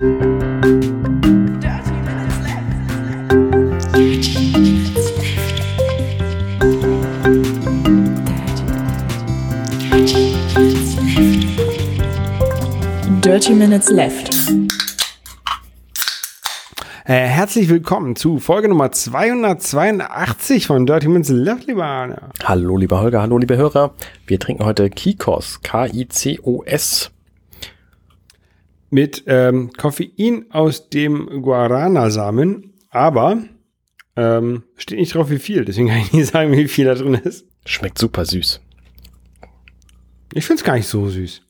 Dirty Minutes Left. Äh, herzlich willkommen zu Folge Nummer 282 von Dirty Minutes Left, lieber Arne. Hallo, lieber Holger, hallo, liebe Hörer. Wir trinken heute Kikos, K-I-C-O-S. Mit ähm, Koffein aus dem Guarana-Samen, aber ähm, steht nicht drauf, wie viel. Deswegen kann ich nicht sagen, wie viel da drin ist. Schmeckt super süß. Ich finde es gar nicht so süß.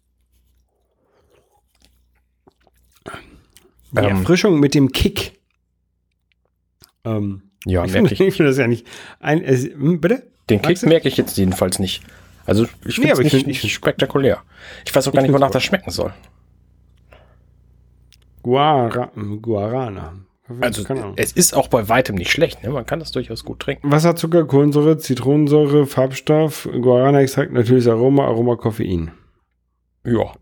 Die Ähm. Erfrischung mit dem Kick. Ähm, Ja, ich merke finde ich. das ja nicht. Ein, es, hm, bitte? Den Kick merke ich jetzt jedenfalls nicht. Also ich Nee, finde es aber ich nicht, find- ich- nicht spektakulär. Ich weiß auch gar Ich nicht, wonach das schmecken soll. Guara, Guarana. Also Ahnung. es ist auch bei weitem nicht schlecht. Ne? Man kann das durchaus gut trinken. Wasserzucker, Kohlensäure, Zitronensäure, Farbstoff, Guarana-Extrakt, natürliches Aroma, Aroma, Koffein. Ja.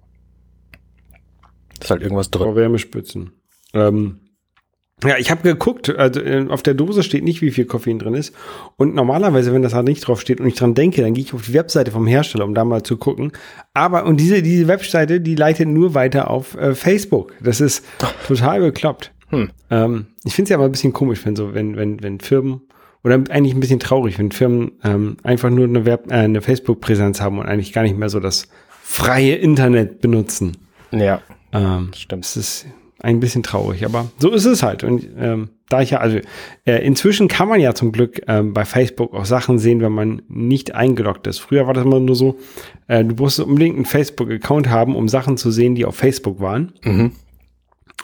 Ist halt irgendwas drin. Vor Wärmespitzen. Ähm, ja, ich habe geguckt, also äh, auf der Dose steht nicht, wie viel Koffein drin ist. Und normalerweise, wenn das halt nicht drauf steht und ich dran denke, dann gehe ich auf die Webseite vom Hersteller, um da mal zu gucken. Aber, und diese, diese Webseite, die leitet nur weiter auf äh, Facebook. Das ist total bekloppt. Hm. Ähm, ich finde es ja aber ein bisschen komisch, wenn so, wenn, wenn, wenn Firmen, oder eigentlich ein bisschen traurig, wenn Firmen ähm, einfach nur eine, Web, äh, eine Facebook-Präsenz haben und eigentlich gar nicht mehr so das freie Internet benutzen. Ja, Ähm, stimmt. es ist ein bisschen traurig, aber so ist es halt. Und ähm, da ich ja, also äh, inzwischen kann man ja zum Glück ähm, bei Facebook auch Sachen sehen, wenn man nicht eingeloggt ist. Früher war das immer nur so, äh, du musst unbedingt einen Facebook-Account haben, um Sachen zu sehen, die auf Facebook waren. Mhm.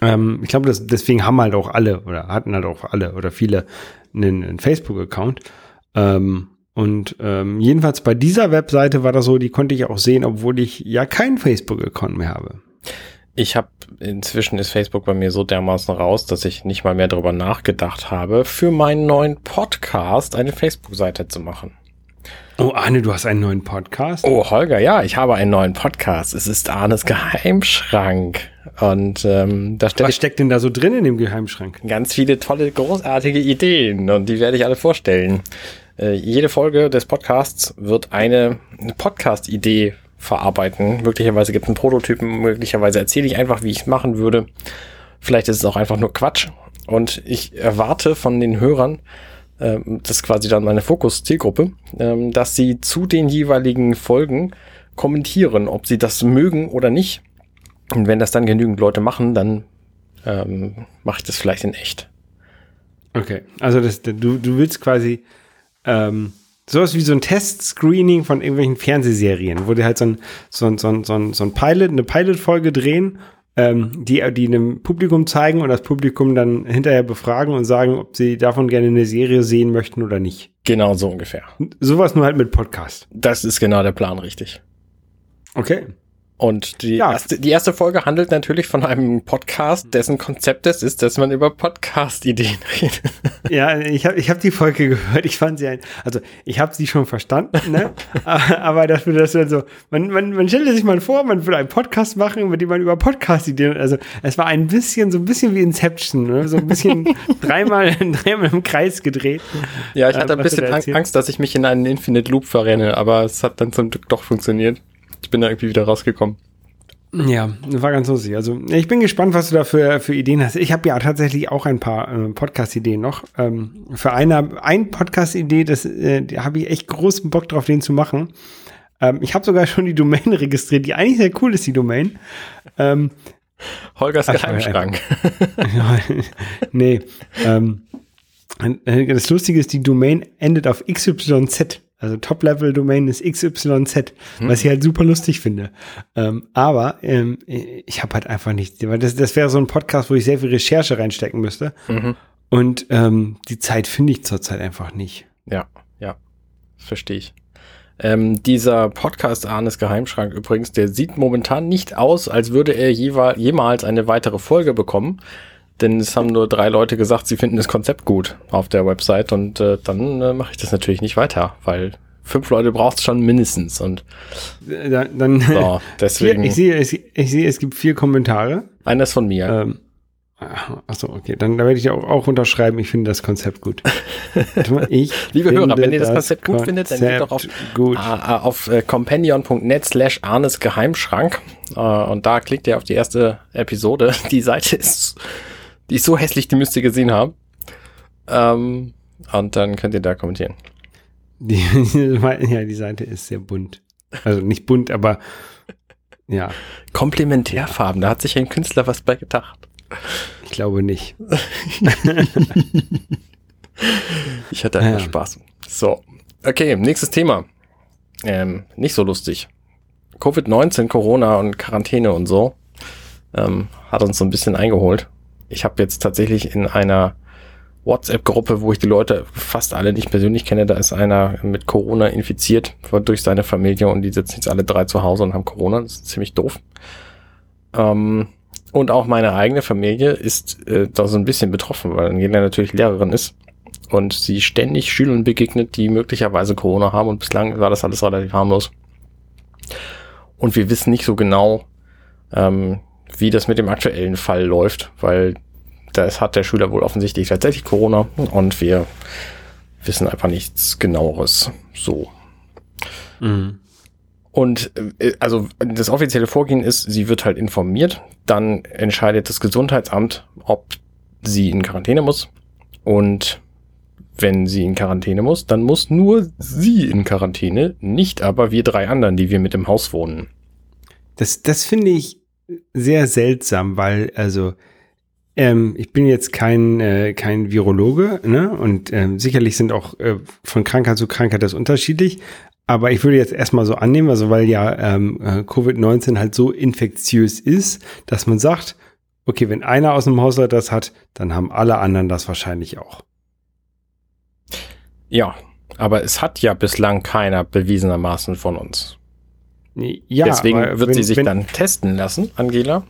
Ähm, ich glaube, deswegen haben halt auch alle oder hatten halt auch alle oder viele einen, einen Facebook-Account. Ähm, und ähm, jedenfalls bei dieser Webseite war das so, die konnte ich auch sehen, obwohl ich ja keinen Facebook-Account mehr habe. Ich habe inzwischen ist Facebook bei mir so dermaßen raus, dass ich nicht mal mehr darüber nachgedacht habe, für meinen neuen Podcast eine Facebook-Seite zu machen. Oh, Arne, du hast einen neuen Podcast? Oh, Holger, ja, ich habe einen neuen Podcast. Es ist Arnes Geheimschrank. Und ähm, da stelle Was steckt denn da so drin in dem Geheimschrank? ganz viele tolle, großartige Ideen und die werde ich alle vorstellen. Äh, jede Folge des Podcasts wird eine Podcast-Idee verarbeiten. Möglicherweise gibt es einen Prototypen, möglicherweise erzähle ich einfach, wie ich es machen würde. Vielleicht ist es auch einfach nur Quatsch. Und ich erwarte von den Hörern, ähm, das ist quasi dann meine Fokus-Zielgruppe, ähm, dass sie zu den jeweiligen Folgen kommentieren, ob sie das mögen oder nicht. Und wenn das dann genügend Leute machen, dann ähm, mache ich das vielleicht in echt. Okay, also das, du, du willst quasi ähm, sowas wie so ein Test-Screening von irgendwelchen Fernsehserien, wo die halt so ein, so ein, so ein, so ein, so ein Pilot, eine Pilot-Folge drehen, ähm, die, die einem Publikum zeigen und das Publikum dann hinterher befragen und sagen, ob sie davon gerne eine Serie sehen möchten oder nicht. Genau so ungefähr. Sowas nur halt mit Podcast. Das ist genau der Plan, richtig. Okay. Und die, Ja. erste, die erste Folge handelt natürlich von einem Podcast, dessen Konzept es ist, dass man über Podcast-Ideen redet. Ja, ich habe ich hab die Folge gehört. Ich fand sie ein, also ich habe sie schon verstanden, ne? aber, aber das würde das dann so, man, man, man stellte sich mal vor, man würde einen Podcast machen, mit dem man über Podcast-Ideen, also es war ein bisschen, so ein bisschen wie Inception, ne? so ein bisschen dreimal, dreimal im Kreis gedreht. Ja, ich Ähm, hatte ein was du bisschen da. Angst, dass ich mich in einen Infinite Loop verrenne, aber es hat dann zum Glück doch funktioniert. Ich bin da irgendwie wieder rausgekommen. Ja, war ganz lustig. Also ich bin gespannt, was du da für, für Ideen hast. Ich habe ja tatsächlich auch ein paar äh, Podcast-Ideen noch. Ähm, für eine, ein Podcast-Idee, das äh, habe ich echt großen Bock drauf, den zu machen. Ähm, ich habe sogar schon die Domain registriert, die eigentlich sehr cool ist, die Domain. Ähm, Holgers Ach, Geheimschrank. nee. Ähm, äh, das Lustige ist, die Domain endet auf XYZ. Also Top-Level-Domain ist XYZ, was ich halt super lustig finde. Ähm, aber ähm, ich habe halt einfach nicht, weil das, das wäre so ein Podcast, wo ich sehr viel Recherche reinstecken müsste. Mhm. Und ähm, die Zeit finde ich zurzeit einfach nicht. Ja, ja, verstehe ich. Ähm, dieser Podcast Arnes Geheimschrank übrigens, der sieht momentan nicht aus, als würde er jeweil, jemals eine weitere Folge bekommen. Denn es haben nur drei Leute gesagt, sie finden das Konzept gut auf der Website und äh, dann äh, mache ich das natürlich nicht weiter, weil fünf Leute braucht es schon mindestens und Äh, Dann, dann so, deswegen ich sehe, es- ich sehe, es gibt vier Kommentare. eines von mir. Ähm, Achso, okay. Dann da werde ich auch, auch unterschreiben. Ich finde das Konzept gut. Ich Liebe Hörer, wenn ihr das Konzept gut findet, dann geht doch auf, gut. Uh, auf uh, companion.net slash Arnes Geheimschrank uh, und da klickt ihr auf die erste Episode. Die Seite ist, die ist so hässlich, die müsst ihr gesehen haben. Ähm, und dann könnt ihr da kommentieren. Die, ja, die Seite ist sehr bunt. Also nicht bunt, aber ja. Komplementärfarben, da hat sich ein Künstler was bei gedacht. Ich glaube nicht. ich hatte einfach ja. Spaß. So, okay, nächstes Thema. Ähm, nicht so lustig. Covid-19, Corona und Quarantäne und so ähm, hat uns so ein bisschen eingeholt. Ich habe jetzt tatsächlich in einer WhatsApp-Gruppe, wo ich die Leute fast alle nicht persönlich kenne, da ist einer mit Corona infiziert durch seine Familie und die sitzen jetzt alle drei zu Hause und haben Corona. Das ist ziemlich doof. Ähm, und auch meine eigene Familie ist äh, da so ein bisschen betroffen, weil Angela natürlich Lehrerin ist und sie ständig Schülern begegnet, die möglicherweise Corona haben und bislang war das alles relativ harmlos. Und wir wissen nicht so genau, ähm, wie das mit dem aktuellen Fall läuft, weil das hat der Schüler wohl offensichtlich tatsächlich Corona und wir wissen einfach nichts genaueres. So. Mhm. Und äh, also das offizielle Vorgehen ist, sie wird halt informiert, dann entscheidet das Gesundheitsamt, ob sie in Quarantäne muss. Und wenn sie in Quarantäne muss, dann muss nur sie in Quarantäne, nicht aber wir drei anderen, die wir mit im Haus wohnen. Das, das finde ich sehr seltsam, weil also ähm, ich bin jetzt kein, äh, kein Virologe, ne? Und ähm, sicherlich sind auch äh, von Krankheit zu Krankheit das unterschiedlich. Aber ich würde jetzt erstmal so annehmen, also weil ja ähm, äh, Covid-19 halt so infektiös ist, dass man sagt, okay, wenn einer aus dem Haushalt das hat, dann haben alle anderen das wahrscheinlich auch. Ja, aber es hat ja bislang keiner bewiesenermaßen von uns. Ja, Deswegen wird wenn, sie sich wenn, dann testen lassen, Angela.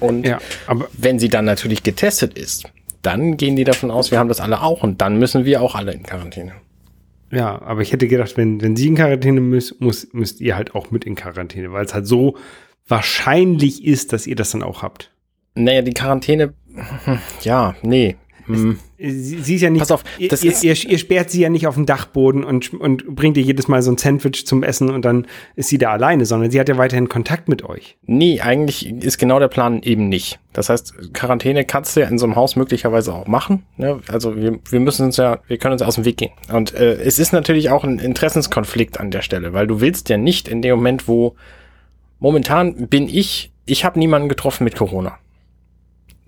Und ja, aber wenn sie dann natürlich getestet ist, dann gehen die davon aus, wir haben das alle auch und dann müssen wir auch alle in Quarantäne. Ja, aber ich hätte gedacht, wenn, wenn sie in Quarantäne müsst, muss, müsst ihr halt auch mit in Quarantäne, weil es halt so wahrscheinlich ist, dass ihr das dann auch habt. Naja, die Quarantäne, ja, nee, hm. Sie, sie ist ja nicht. Pass auf, das ihr, ist, ihr, ihr, sperrt sie ja nicht auf den Dachboden und, und bringt ihr jedes Mal so ein Sandwich zum Essen und dann ist sie da alleine, sondern sie hat ja weiterhin Kontakt mit euch. Nee, eigentlich ist genau der Plan eben nicht. Das heißt, Quarantäne kannst du ja in so einem Haus möglicherweise auch machen. Ne? Also wir, wir müssen uns ja, wir können uns aus dem Weg gehen. Und äh, es ist natürlich auch ein Interessenskonflikt an der Stelle, weil du willst ja nicht in dem Moment, wo momentan bin ich, ich habe niemanden getroffen mit Corona.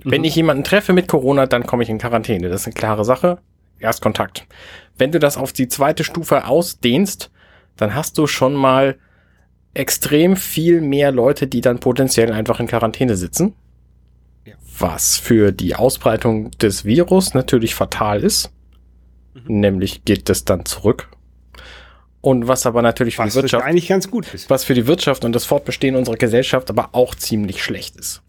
Wenn mhm. ich jemanden treffe mit Corona, dann komme ich in Quarantäne. Das ist eine klare Sache. Erstkontakt. Wenn du das auf die zweite Stufe ausdehnst, dann hast du schon mal extrem viel mehr Leute, die dann potenziell einfach in Quarantäne sitzen. Ja. Was für die Ausbreitung des Virus natürlich fatal ist. Mhm. Nämlich geht das dann zurück. Und was aber natürlich für was die Wirtschaft eigentlich ganz gut ist. Was für die Wirtschaft und das Fortbestehen unserer Gesellschaft aber auch ziemlich schlecht ist.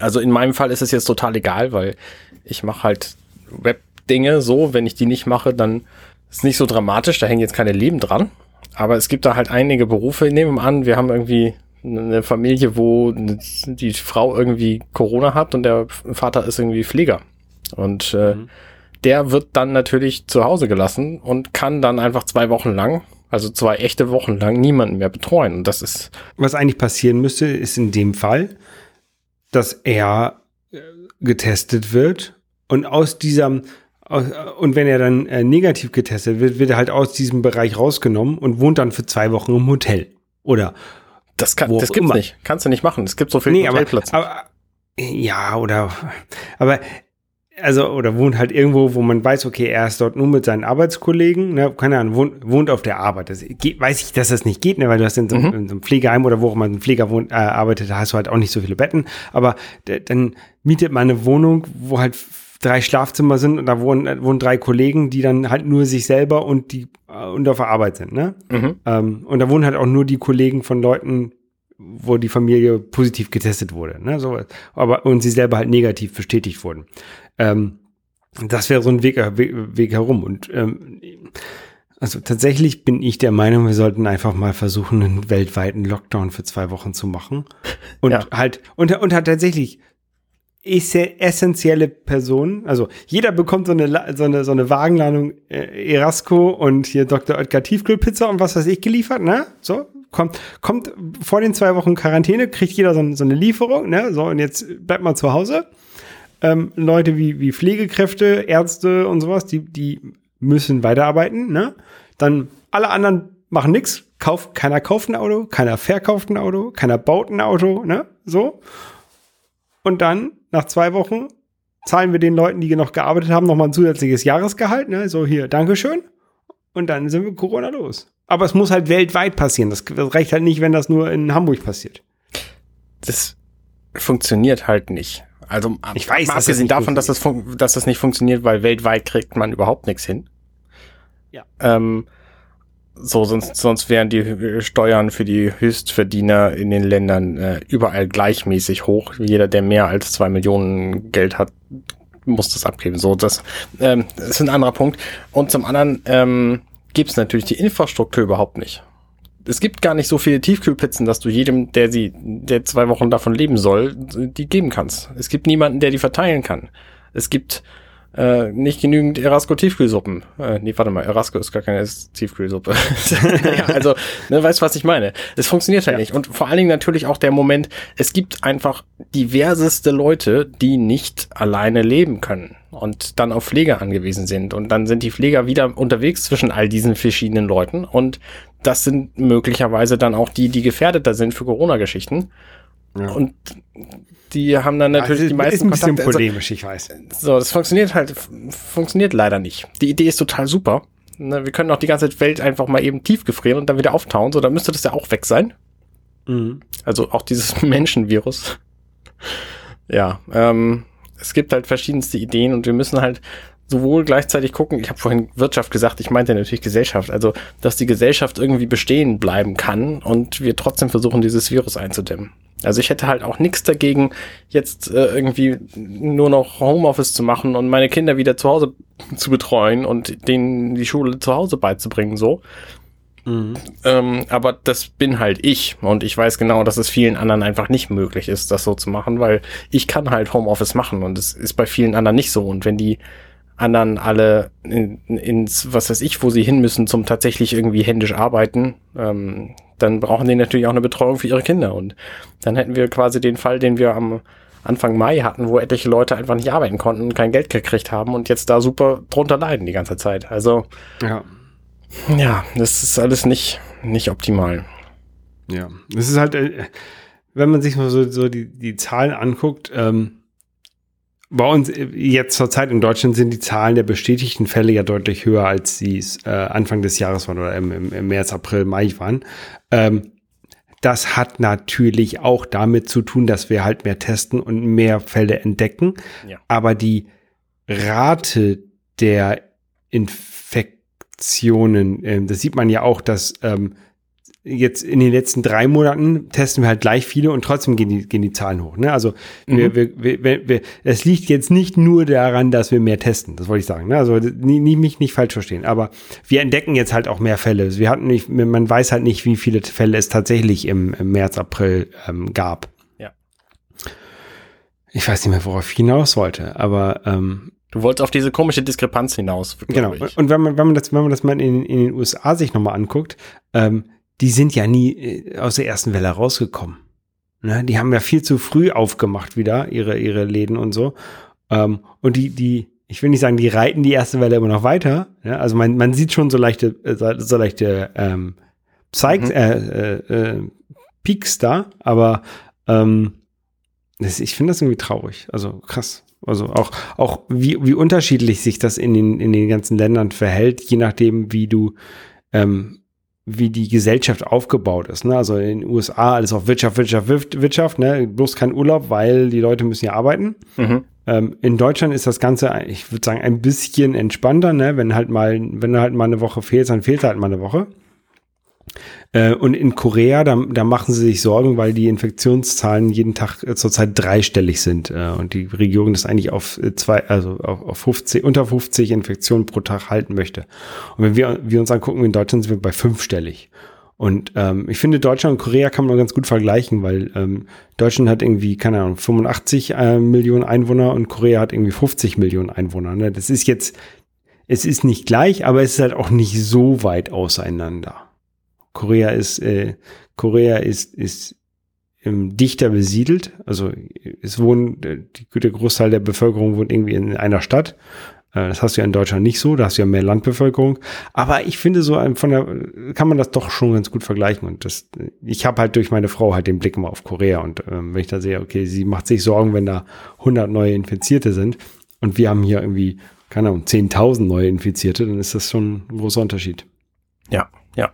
Also in meinem Fall ist es jetzt total egal, weil ich mache halt Web-Dinge so. Wenn ich die nicht mache, dann ist es nicht so dramatisch. Da hängen jetzt keine Leben dran. Aber es gibt da halt einige Berufe. Nehmen wir an, wir haben irgendwie eine Familie, wo die Frau irgendwie Corona hat und der Vater ist irgendwie Pfleger. Und äh, mhm. der wird dann natürlich zu Hause gelassen und kann dann einfach zwei Wochen lang, also zwei echte Wochen lang, niemanden mehr betreuen. Und das ist. Was eigentlich passieren müsste, ist in dem Fall, dass er äh, getestet wird und aus diesem und wenn er dann äh, negativ getestet wird, wird er halt aus diesem Bereich rausgenommen und wohnt dann für zwei Wochen im Hotel. Oder das, kann, das gibt's immer. nicht. Kannst du nicht machen. Es gibt so viele nee, Hotelplätze. Aber, aber, ja, oder aber also, oder wohnt halt irgendwo, wo man weiß, okay, er ist dort nur mit seinen Arbeitskollegen, ne, keine Ahnung, wohnt, wohnt auf der Arbeit. Das geht, weiß ich, dass das nicht geht, ne, weil du hast in so, mhm. in so einem Pflegeheim oder wo auch immer ein Pfleger wohnt, äh, arbeitet, da hast du halt auch nicht so viele Betten. Aber dann mietet man eine Wohnung, wo halt drei Schlafzimmer sind und da wohnen, wohnen drei Kollegen, die dann halt nur sich selber und die äh, und auf der Arbeit sind, ne? Mhm. Ähm, und da wohnen halt auch nur die Kollegen von Leuten, wo die Familie positiv getestet wurde, ne? So, aber und sie selber halt negativ bestätigt wurden. Ähm, das wäre so ein Weg, äh, Weg, Weg herum. Und ähm, also tatsächlich bin ich der Meinung, wir sollten einfach mal versuchen, einen weltweiten Lockdown für zwei Wochen zu machen. Und ja. halt, und, und halt tatsächlich essentielle Personen. Also jeder bekommt so eine, so eine, so eine Wagenladung äh, Erasco und hier Dr. Oetker Tiefkühlpizza und was weiß ich geliefert, ne? So, kommt, kommt vor den zwei Wochen Quarantäne, kriegt jeder so, so eine Lieferung, ne? So, und jetzt bleibt man zu Hause. Ähm, Leute wie, wie Pflegekräfte, Ärzte und sowas, die, die müssen weiterarbeiten, ne? Dann alle anderen machen nix, kauft, keiner kauft ein Auto, keiner verkauft ein Auto, keiner baut ein Auto, ne? So. Und dann, nach zwei Wochen, zahlen wir den Leuten, die noch gearbeitet haben, nochmal ein zusätzliches Jahresgehalt, ne? So hier, Dankeschön. Und dann sind wir Corona los. Aber es muss halt weltweit passieren. Das, reicht halt nicht, wenn das nur in Hamburg passiert. Das funktioniert halt nicht. Also ich weiß, abgesehen das davon, dass das, dass das nicht funktioniert, weil weltweit kriegt man überhaupt nichts hin. Ja. Ähm, so, sonst, sonst wären die Steuern für die Höchstverdiener in den Ländern äh, überall gleichmäßig hoch. Jeder, der mehr als zwei Millionen Geld hat, muss das abgeben. So, das, ähm, das ist ein anderer Punkt. Und zum anderen ähm, gibt es natürlich die Infrastruktur überhaupt nicht. Es gibt gar nicht so viele Tiefkühlpizzen, dass du jedem, der sie, der zwei Wochen davon leben soll, die geben kannst. Es gibt niemanden, der die verteilen kann. Es gibt äh, nicht genügend Erasco Tiefkühlsuppen. Äh, nee, warte mal, Erasco ist gar keine Tiefkühlsuppe. ja, also, ne, weißt du, was ich meine? Es funktioniert halt ja. nicht. Und vor allen Dingen natürlich auch der Moment, es gibt einfach diverseste Leute, die nicht alleine leben können und dann auf Pfleger angewiesen sind. Und dann sind die Pfleger wieder unterwegs zwischen all diesen verschiedenen Leuten. Und das sind möglicherweise dann auch die, die gefährdeter sind für Corona-Geschichten. Ja. Und die haben dann natürlich also, die meisten ist ein bisschen Kontakte. polemisch, ich weiß. So, das funktioniert halt, funktioniert leider nicht. Die Idee ist total super. Ne, wir können auch die ganze Welt einfach mal eben tief gefrieren und dann wieder auftauen. So, dann müsste das ja auch weg sein. Mhm. Also auch dieses Menschenvirus. ja, ähm, es gibt halt verschiedenste Ideen und wir müssen halt sowohl gleichzeitig gucken, ich habe vorhin Wirtschaft gesagt, ich meinte natürlich Gesellschaft, also dass die Gesellschaft irgendwie bestehen bleiben kann und wir trotzdem versuchen, dieses Virus einzudämmen. Also ich hätte halt auch nichts dagegen, jetzt äh, irgendwie nur noch Homeoffice zu machen und meine Kinder wieder zu Hause zu betreuen und denen die Schule zu Hause beizubringen, so. Mhm. Ähm, aber das bin halt ich und ich weiß genau, dass es vielen anderen einfach nicht möglich ist, das so zu machen, weil ich kann halt Homeoffice machen und es ist bei vielen anderen nicht so. Und wenn die anderen alle in, ins, was weiß ich, wo sie hin müssen, zum tatsächlich irgendwie händisch arbeiten, ähm, dann brauchen die natürlich auch eine Betreuung für ihre Kinder. Und dann hätten wir quasi den Fall, den wir am Anfang Mai hatten, wo etliche Leute einfach nicht arbeiten konnten und kein Geld gekriegt haben und jetzt da super drunter leiden die ganze Zeit. Also ja, ja das ist alles nicht, nicht optimal. Ja, das ist halt, äh, wenn man sich mal so, so die, die Zahlen anguckt, ähm, bei uns äh, jetzt zur Zeit in Deutschland sind die Zahlen der bestätigten Fälle ja deutlich höher, als sie es äh, Anfang des Jahres waren oder im, im, im März, April, Mai waren. Ähm, das hat natürlich auch damit zu tun, dass wir halt mehr testen und mehr Fälle entdecken. Ja. Aber die Rate der Infektionen, äh, das sieht man ja auch, dass ähm, jetzt in den letzten drei Monaten testen wir halt gleich viele und trotzdem gehen die, gehen die Zahlen hoch. Ne? Also mhm. wir, wir, wir, wir, es liegt jetzt nicht nur daran, dass wir mehr testen, das wollte ich sagen. Ne? Also nie, nie, mich nicht falsch verstehen. Aber wir entdecken jetzt halt auch mehr Fälle. Wir hatten nicht, man weiß halt nicht, wie viele Fälle es tatsächlich im, im März, April ähm, gab. Ja. Ich weiß nicht mehr, worauf ich hinaus wollte, aber ähm, Du wolltest auf diese komische Diskrepanz hinaus. Genau. Ich. Und wenn man, wenn man das, wenn man das mal in, in den USA sich nochmal anguckt, ähm, die sind ja nie äh, aus der ersten Welle rausgekommen. Ne? Die haben ja viel zu früh aufgemacht wieder, ihre, ihre Läden und so. Ähm, und die, die, ich will nicht sagen, die reiten die erste Welle immer noch weiter. Ne? Also man, man sieht schon so leichte, äh, so leichte ähm, Psych, mhm. äh, äh, äh, Peaks da, aber ähm, das, ich finde das irgendwie traurig. Also krass. Also auch, auch wie, wie unterschiedlich sich das in den, in den ganzen Ländern verhält, je nachdem, wie du ähm, wie die Gesellschaft aufgebaut ist. Ne? Also in den USA alles auf Wirtschaft, Wirtschaft, Wirtschaft, ne? bloß kein Urlaub, weil die Leute müssen ja arbeiten. Mhm. Ähm, in Deutschland ist das Ganze, ich würde sagen, ein bisschen entspannter, ne? wenn halt mal, wenn du halt mal eine Woche fehlst, dann fehlt halt mal eine Woche. Äh, und in Korea, da, da machen sie sich Sorgen, weil die Infektionszahlen jeden Tag äh, zurzeit dreistellig sind äh, und die Regierung das eigentlich auf zwei, also auf, auf 50, unter 50 Infektionen pro Tag halten möchte. Und wenn wir, wir uns angucken, in Deutschland sind wir bei fünfstellig. Und ähm, ich finde, Deutschland und Korea kann man ganz gut vergleichen, weil ähm, Deutschland hat irgendwie, keine Ahnung, 85 äh, Millionen Einwohner und Korea hat irgendwie 50 Millionen Einwohner. Ne? Das ist jetzt, es ist nicht gleich, aber es ist halt auch nicht so weit auseinander. Korea ist, äh, Korea ist, ist ähm, dichter besiedelt. Also es wohnen, äh, die, der Großteil der Bevölkerung wohnt irgendwie in einer Stadt. Äh, das hast du ja in Deutschland nicht so, da hast du ja mehr Landbevölkerung. Aber ich finde so von der kann man das doch schon ganz gut vergleichen. Und das, ich habe halt durch meine Frau halt den Blick immer auf Korea. Und ähm, wenn ich da sehe, okay, sie macht sich Sorgen, wenn da 100 neue Infizierte sind und wir haben hier irgendwie, keine Ahnung, 10.000 neue Infizierte, dann ist das schon ein großer Unterschied. Ja, ja.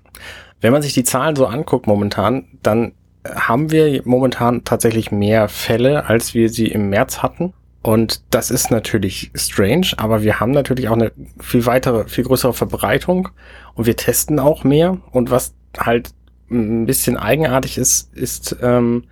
Wenn man sich die Zahlen so anguckt momentan, dann haben wir momentan tatsächlich mehr Fälle, als wir sie im März hatten. Und das ist natürlich strange, aber wir haben natürlich auch eine viel weitere, viel größere Verbreitung und wir testen auch mehr. Und was halt ein bisschen eigenartig ist, ist ähm,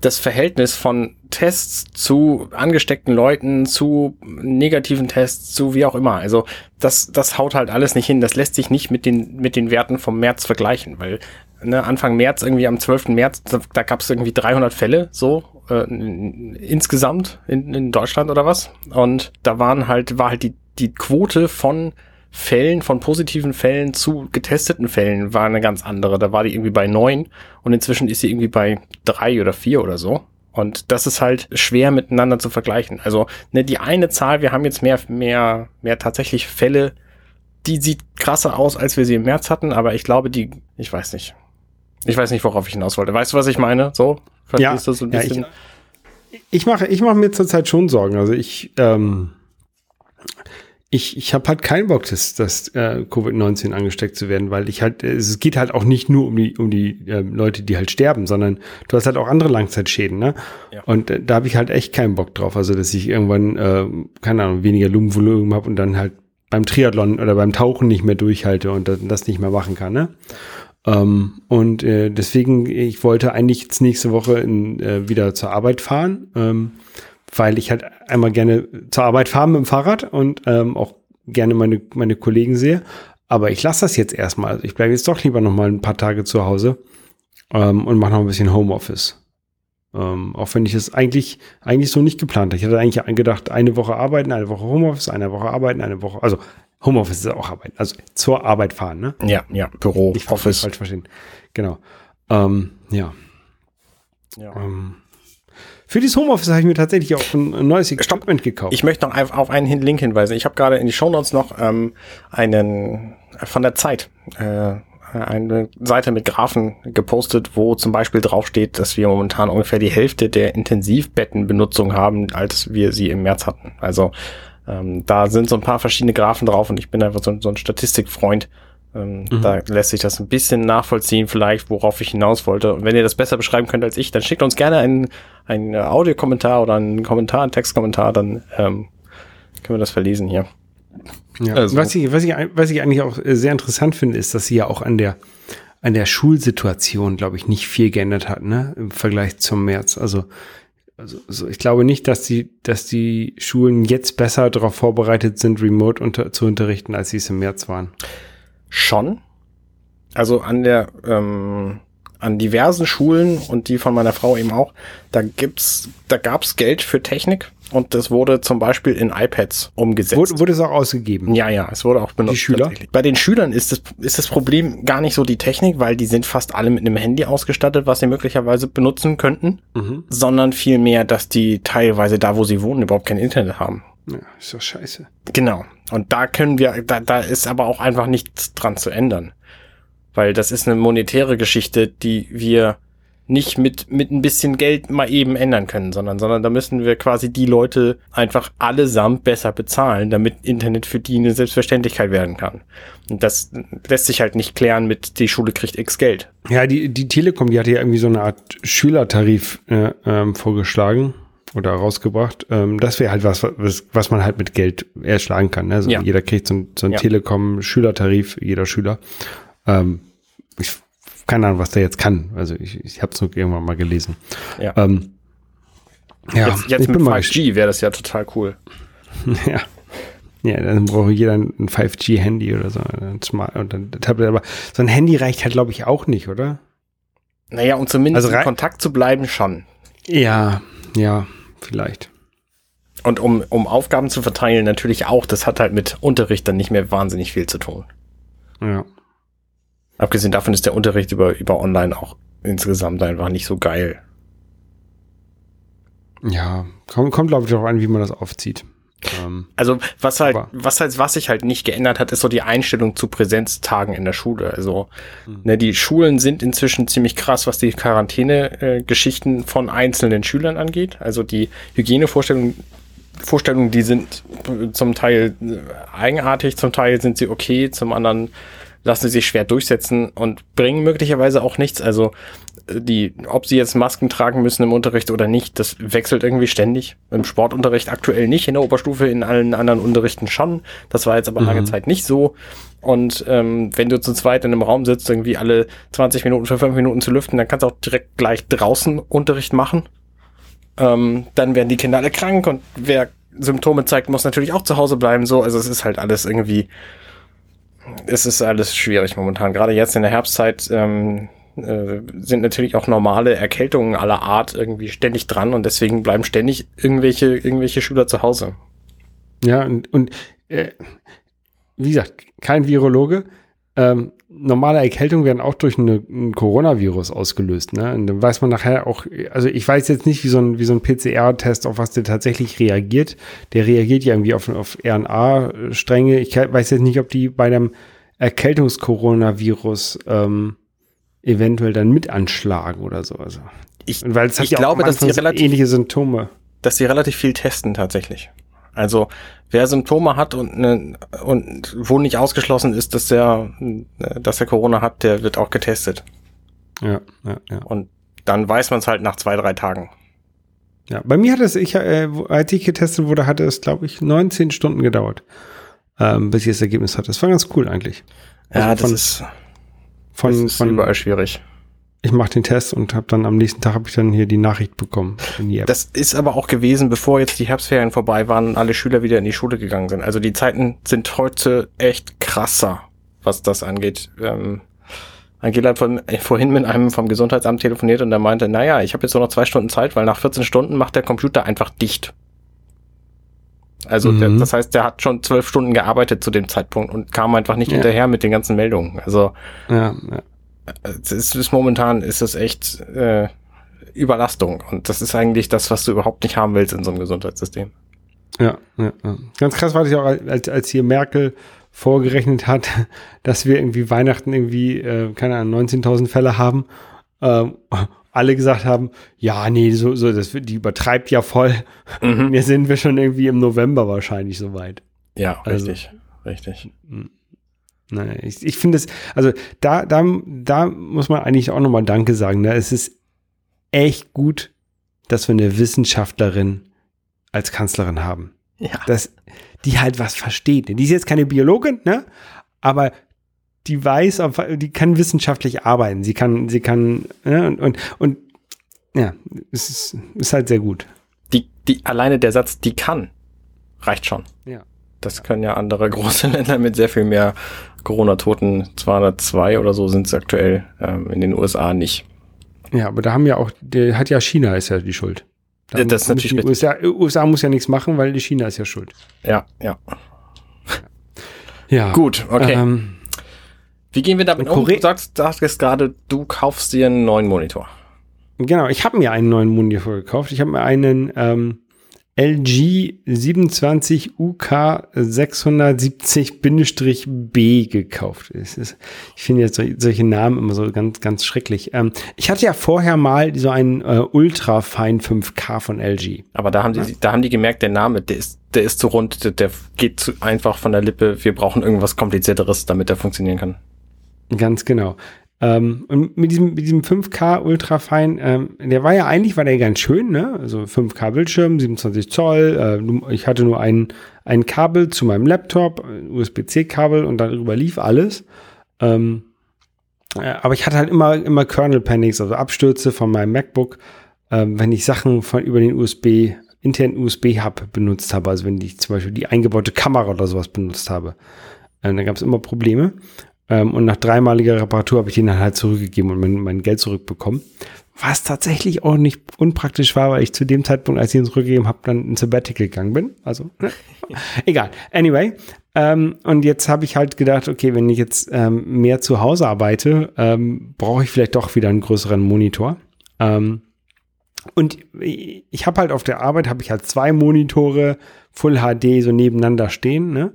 das Verhältnis von Tests zu angesteckten Leuten, zu negativen Tests, zu wie auch immer. Also das, das haut halt alles nicht hin. Das lässt sich nicht mit den, mit den Werten vom März vergleichen, weil ne, Anfang März, irgendwie am 12. März, da, da gab es irgendwie 300 Fälle so äh, insgesamt in, in Deutschland oder was. Und da waren halt, war halt die, die Quote von Fällen, von positiven Fällen zu getesteten Fällen war eine ganz andere. Da war die irgendwie bei neun und inzwischen ist sie irgendwie bei drei oder vier oder so. Und das ist halt schwer miteinander zu vergleichen. Also ne, die eine Zahl, wir haben jetzt mehr, mehr, mehr tatsächlich Fälle, die sieht krasser aus, als wir sie im März hatten, aber ich glaube, die, ich weiß nicht. Ich weiß nicht, worauf ich hinaus wollte. Weißt du, was ich meine? So? Verstehst ja, du so ein bisschen? Ja, ich, ich mache ich mache mir zurzeit schon Sorgen. Also ich, ähm, ich, ich habe halt keinen Bock, dass, dass äh, Covid-19 angesteckt zu werden, weil ich halt, es geht halt auch nicht nur um die, um die äh, Leute, die halt sterben, sondern du hast halt auch andere Langzeitschäden, ne? Ja. Und äh, da habe ich halt echt keinen Bock drauf. Also, dass ich irgendwann, äh, keine Ahnung, weniger Lungenvolumen habe und dann halt beim Triathlon oder beim Tauchen nicht mehr durchhalte und das nicht mehr machen kann, ne? Ähm, und äh, deswegen, ich wollte eigentlich jetzt nächste Woche in, äh, wieder zur Arbeit fahren, ähm, weil ich halt einmal gerne zur Arbeit fahren mit dem Fahrrad und ähm, auch gerne meine, meine Kollegen sehe. Aber ich lasse das jetzt erstmal. Also ich bleibe jetzt doch lieber noch mal ein paar Tage zu Hause ähm, und mache noch ein bisschen Homeoffice. Ähm, auch wenn ich es eigentlich, eigentlich so nicht geplant habe. Ich hatte eigentlich gedacht, eine Woche arbeiten, eine Woche Homeoffice, eine Woche arbeiten, eine Woche, also Homeoffice ist auch Arbeit, also zur Arbeit fahren, ne? Ja, ja, Büro, ich Office. Falsch verstehen. Genau. Ähm, ja. ja. Ähm, für dieses Homeoffice habe ich mir tatsächlich auch ein neues Equipment gekauft. Ich möchte noch auf einen Link hinweisen. Ich habe gerade in die Show Notes noch ähm, einen äh, von der Zeit äh, eine Seite mit Graphen gepostet, wo zum Beispiel draufsteht, dass wir momentan ungefähr die Hälfte der Intensivbettenbenutzung haben, als wir sie im März hatten. Also ähm, da sind so ein paar verschiedene Graphen drauf und ich bin einfach so, so ein Statistikfreund. Ähm, mhm. Da lässt sich das ein bisschen nachvollziehen, vielleicht, worauf ich hinaus wollte. Und wenn ihr das besser beschreiben könnt als ich, dann schickt uns gerne einen, einen Audiokommentar oder einen Kommentar, einen Textkommentar, dann ähm, können wir das verlesen hier. Ja. Also. Was, ich, was, ich, was ich eigentlich auch sehr interessant finde, ist, dass sie ja auch an der, an der Schulsituation, glaube ich, nicht viel geändert hat, ne, im Vergleich zum März. Also also, also ich glaube nicht, dass die, dass die Schulen jetzt besser darauf vorbereitet sind, remote unter, zu unterrichten, als sie es im März waren. Schon. Also an der, ähm, an diversen Schulen und die von meiner Frau eben auch, da gibt's, da gab's Geld für Technik und das wurde zum Beispiel in iPads umgesetzt. Wurde, wurde es auch ausgegeben? Ja, ja, es wurde auch benutzt. Die Schüler? Bei den Schülern ist das, ist das Problem gar nicht so die Technik, weil die sind fast alle mit einem Handy ausgestattet, was sie möglicherweise benutzen könnten, mhm. sondern vielmehr, dass die teilweise da, wo sie wohnen, überhaupt kein Internet haben. Ja, ist doch scheiße. Genau. Und da können wir, da, da ist aber auch einfach nichts dran zu ändern. Weil das ist eine monetäre Geschichte, die wir nicht mit, mit ein bisschen Geld mal eben ändern können, sondern, sondern da müssen wir quasi die Leute einfach allesamt besser bezahlen, damit Internet für die eine Selbstverständlichkeit werden kann. Und das lässt sich halt nicht klären mit, die Schule kriegt x Geld. Ja, die, die Telekom, die hatte ja irgendwie so eine Art Schülertarif äh, ähm, vorgeschlagen oder rausgebracht. Ähm, das wäre halt was, was, was man halt mit Geld erschlagen kann. Ne? Also ja. Jeder kriegt so, ein, so einen ja. Telekom-Schülertarif, jeder Schüler. Ähm, ich keine Ahnung, was der jetzt kann. Also ich, ich habe es nur irgendwann mal gelesen. Ja. Ähm, ja, jetzt, jetzt mit 5G wäre das ja total cool. ja. Ja, dann braucht jeder ein 5G-Handy oder so. Ein Smart und ein Tablet. Aber so ein Handy reicht halt, glaube ich, auch nicht, oder? Naja, um zumindest also in Kontakt zu bleiben, schon. Ja, ja, vielleicht. Und um, um Aufgaben zu verteilen, natürlich auch. Das hat halt mit Unterricht dann nicht mehr wahnsinnig viel zu tun. Ja. Abgesehen davon ist der Unterricht über, über online auch insgesamt einfach nicht so geil. Ja, kommt, kommt glaube ich auch an, wie man das aufzieht. Ähm, also was halt, was halt, was sich halt nicht geändert hat, ist so die Einstellung zu Präsenztagen in der Schule. Also mhm. ne, die Schulen sind inzwischen ziemlich krass, was die Quarantäne-Geschichten von einzelnen Schülern angeht. Also die Hygienevorstellungen Vorstellungen, die sind zum Teil eigenartig, zum Teil sind sie okay, zum anderen lassen sie sich schwer durchsetzen und bringen möglicherweise auch nichts. Also die, ob sie jetzt Masken tragen müssen im Unterricht oder nicht, das wechselt irgendwie ständig. Im Sportunterricht aktuell nicht, in der Oberstufe, in allen anderen Unterrichten schon. Das war jetzt aber mhm. lange Zeit nicht so. Und ähm, wenn du zu zweit in einem Raum sitzt, irgendwie alle 20 Minuten für 5 Minuten zu lüften, dann kannst du auch direkt gleich draußen Unterricht machen. Ähm, dann werden die Kinder alle krank und wer Symptome zeigt, muss natürlich auch zu Hause bleiben. So, also es ist halt alles irgendwie, es ist alles schwierig momentan. Gerade jetzt in der Herbstzeit ähm, äh, sind natürlich auch normale Erkältungen aller Art irgendwie ständig dran und deswegen bleiben ständig irgendwelche, irgendwelche Schüler zu Hause. Ja, und, und äh, wie gesagt, kein Virologe. Ähm, normale Erkältungen werden auch durch eine, ein Coronavirus ausgelöst. Ne? Und dann weiß man nachher auch, also ich weiß jetzt nicht, wie so ein, wie so ein PCR-Test, auf was der tatsächlich reagiert. Der reagiert ja irgendwie auf, auf RNA-Stränge. Ich weiß jetzt nicht, ob die bei einem Erkältungscoronavirus ähm, eventuell dann mit anschlagen oder so. Also, ich, weil es hat ich ja glaube, dass die relativ, ähnliche Symptome. Dass sie relativ viel testen tatsächlich. Also wer Symptome hat und, ne, und wo nicht ausgeschlossen ist, dass der, dass er Corona hat, der wird auch getestet. Ja, ja, ja. Und dann weiß man es halt nach zwei, drei Tagen. Ja, bei mir hat es, ich, äh, als ich getestet wurde, hatte es, glaube ich, 19 Stunden gedauert, ähm, bis ich das Ergebnis hatte. Das war ganz cool eigentlich. Also ja, das von, ist von, das ist von überall schwierig ich mache den Test und habe dann am nächsten Tag habe ich dann hier die Nachricht bekommen die. Das ist aber auch gewesen, bevor jetzt die Herbstferien vorbei waren und alle Schüler wieder in die Schule gegangen sind. Also die Zeiten sind heute echt krasser, was das angeht. Ähm, Angela hat von, äh, vorhin mit einem vom Gesundheitsamt telefoniert und er meinte, naja, ich habe jetzt nur noch zwei Stunden Zeit, weil nach 14 Stunden macht der Computer einfach dicht. Also mhm. der, das heißt, der hat schon zwölf Stunden gearbeitet zu dem Zeitpunkt und kam einfach nicht ja. hinterher mit den ganzen Meldungen. Also ja, ja es ist, ist momentan ist es echt äh, Überlastung und das ist eigentlich das, was du überhaupt nicht haben willst in so einem Gesundheitssystem. Ja, ja, ja. ganz krass war ich auch, als, als hier Merkel vorgerechnet hat, dass wir irgendwie Weihnachten irgendwie, äh, keine Ahnung, 19.000 Fälle haben. Ähm, alle gesagt haben, ja, nee, so, so, das, die übertreibt ja voll. Mhm. Jetzt sind wir schon irgendwie im November wahrscheinlich soweit. Ja, also, richtig, richtig. Naja, ich, ich finde es, also da, da, da muss man eigentlich auch nochmal Danke sagen. Ne? Es ist echt gut, dass wir eine Wissenschaftlerin als Kanzlerin haben. Ja. Dass die halt was versteht. Die ist jetzt keine Biologin, ne? Aber die weiß, die kann wissenschaftlich arbeiten. Sie kann, sie kann, ne? und, und, und ja, es ist, ist halt sehr gut. Die, die, alleine der Satz, die kann, reicht schon. Ja. Das können ja andere große Länder mit sehr viel mehr Corona-Toten, 202 oder so sind es aktuell, ähm, in den USA nicht. Ja, aber da haben ja auch, der hat ja China ist ja die Schuld. Da das ist natürlich die USA, USA muss ja nichts machen, weil China ist ja schuld. Ja, ja. Ja. Gut, okay. Ähm, Wie gehen wir damit um? Du sagst, sagst gerade, du kaufst dir einen neuen Monitor. Genau, ich habe mir einen neuen Monitor gekauft. Ich habe mir einen ähm, LG 27 UK 670-B gekauft. Ist, ich finde jetzt solche Namen immer so ganz, ganz schrecklich. Ähm, ich hatte ja vorher mal so einen äh, Ultra Fine 5K von LG. Aber da haben die, ja? da haben die gemerkt, der Name, der ist, der ist zu rund, der, der geht zu einfach von der Lippe. Wir brauchen irgendwas komplizierteres, damit der funktionieren kann. Ganz genau. Ähm, und mit diesem, mit diesem 5K Ultrafein, ähm, der war ja eigentlich, war der ganz schön, ne? Also 5K Bildschirm, 27 Zoll. Äh, ich hatte nur ein, ein Kabel zu meinem Laptop, USB-C-Kabel und darüber lief alles. Ähm, äh, aber ich hatte halt immer, immer Kernel Panics, also Abstürze von meinem MacBook, ähm, wenn ich Sachen von über den USB internen USB-Hub benutzt habe, also wenn ich zum Beispiel die eingebaute Kamera oder sowas benutzt habe, äh, dann gab es immer Probleme. Ähm, und nach dreimaliger Reparatur habe ich den dann halt zurückgegeben und mein, mein Geld zurückbekommen. Was tatsächlich auch nicht unpraktisch war, weil ich zu dem Zeitpunkt, als ich ihn zurückgegeben habe, dann ins Sabbatical gegangen bin. Also, ne? egal. Anyway, ähm, und jetzt habe ich halt gedacht, okay, wenn ich jetzt ähm, mehr zu Hause arbeite, ähm, brauche ich vielleicht doch wieder einen größeren Monitor. Ähm, und ich habe halt auf der Arbeit habe ich halt zwei Monitore Full HD so nebeneinander stehen. Ne?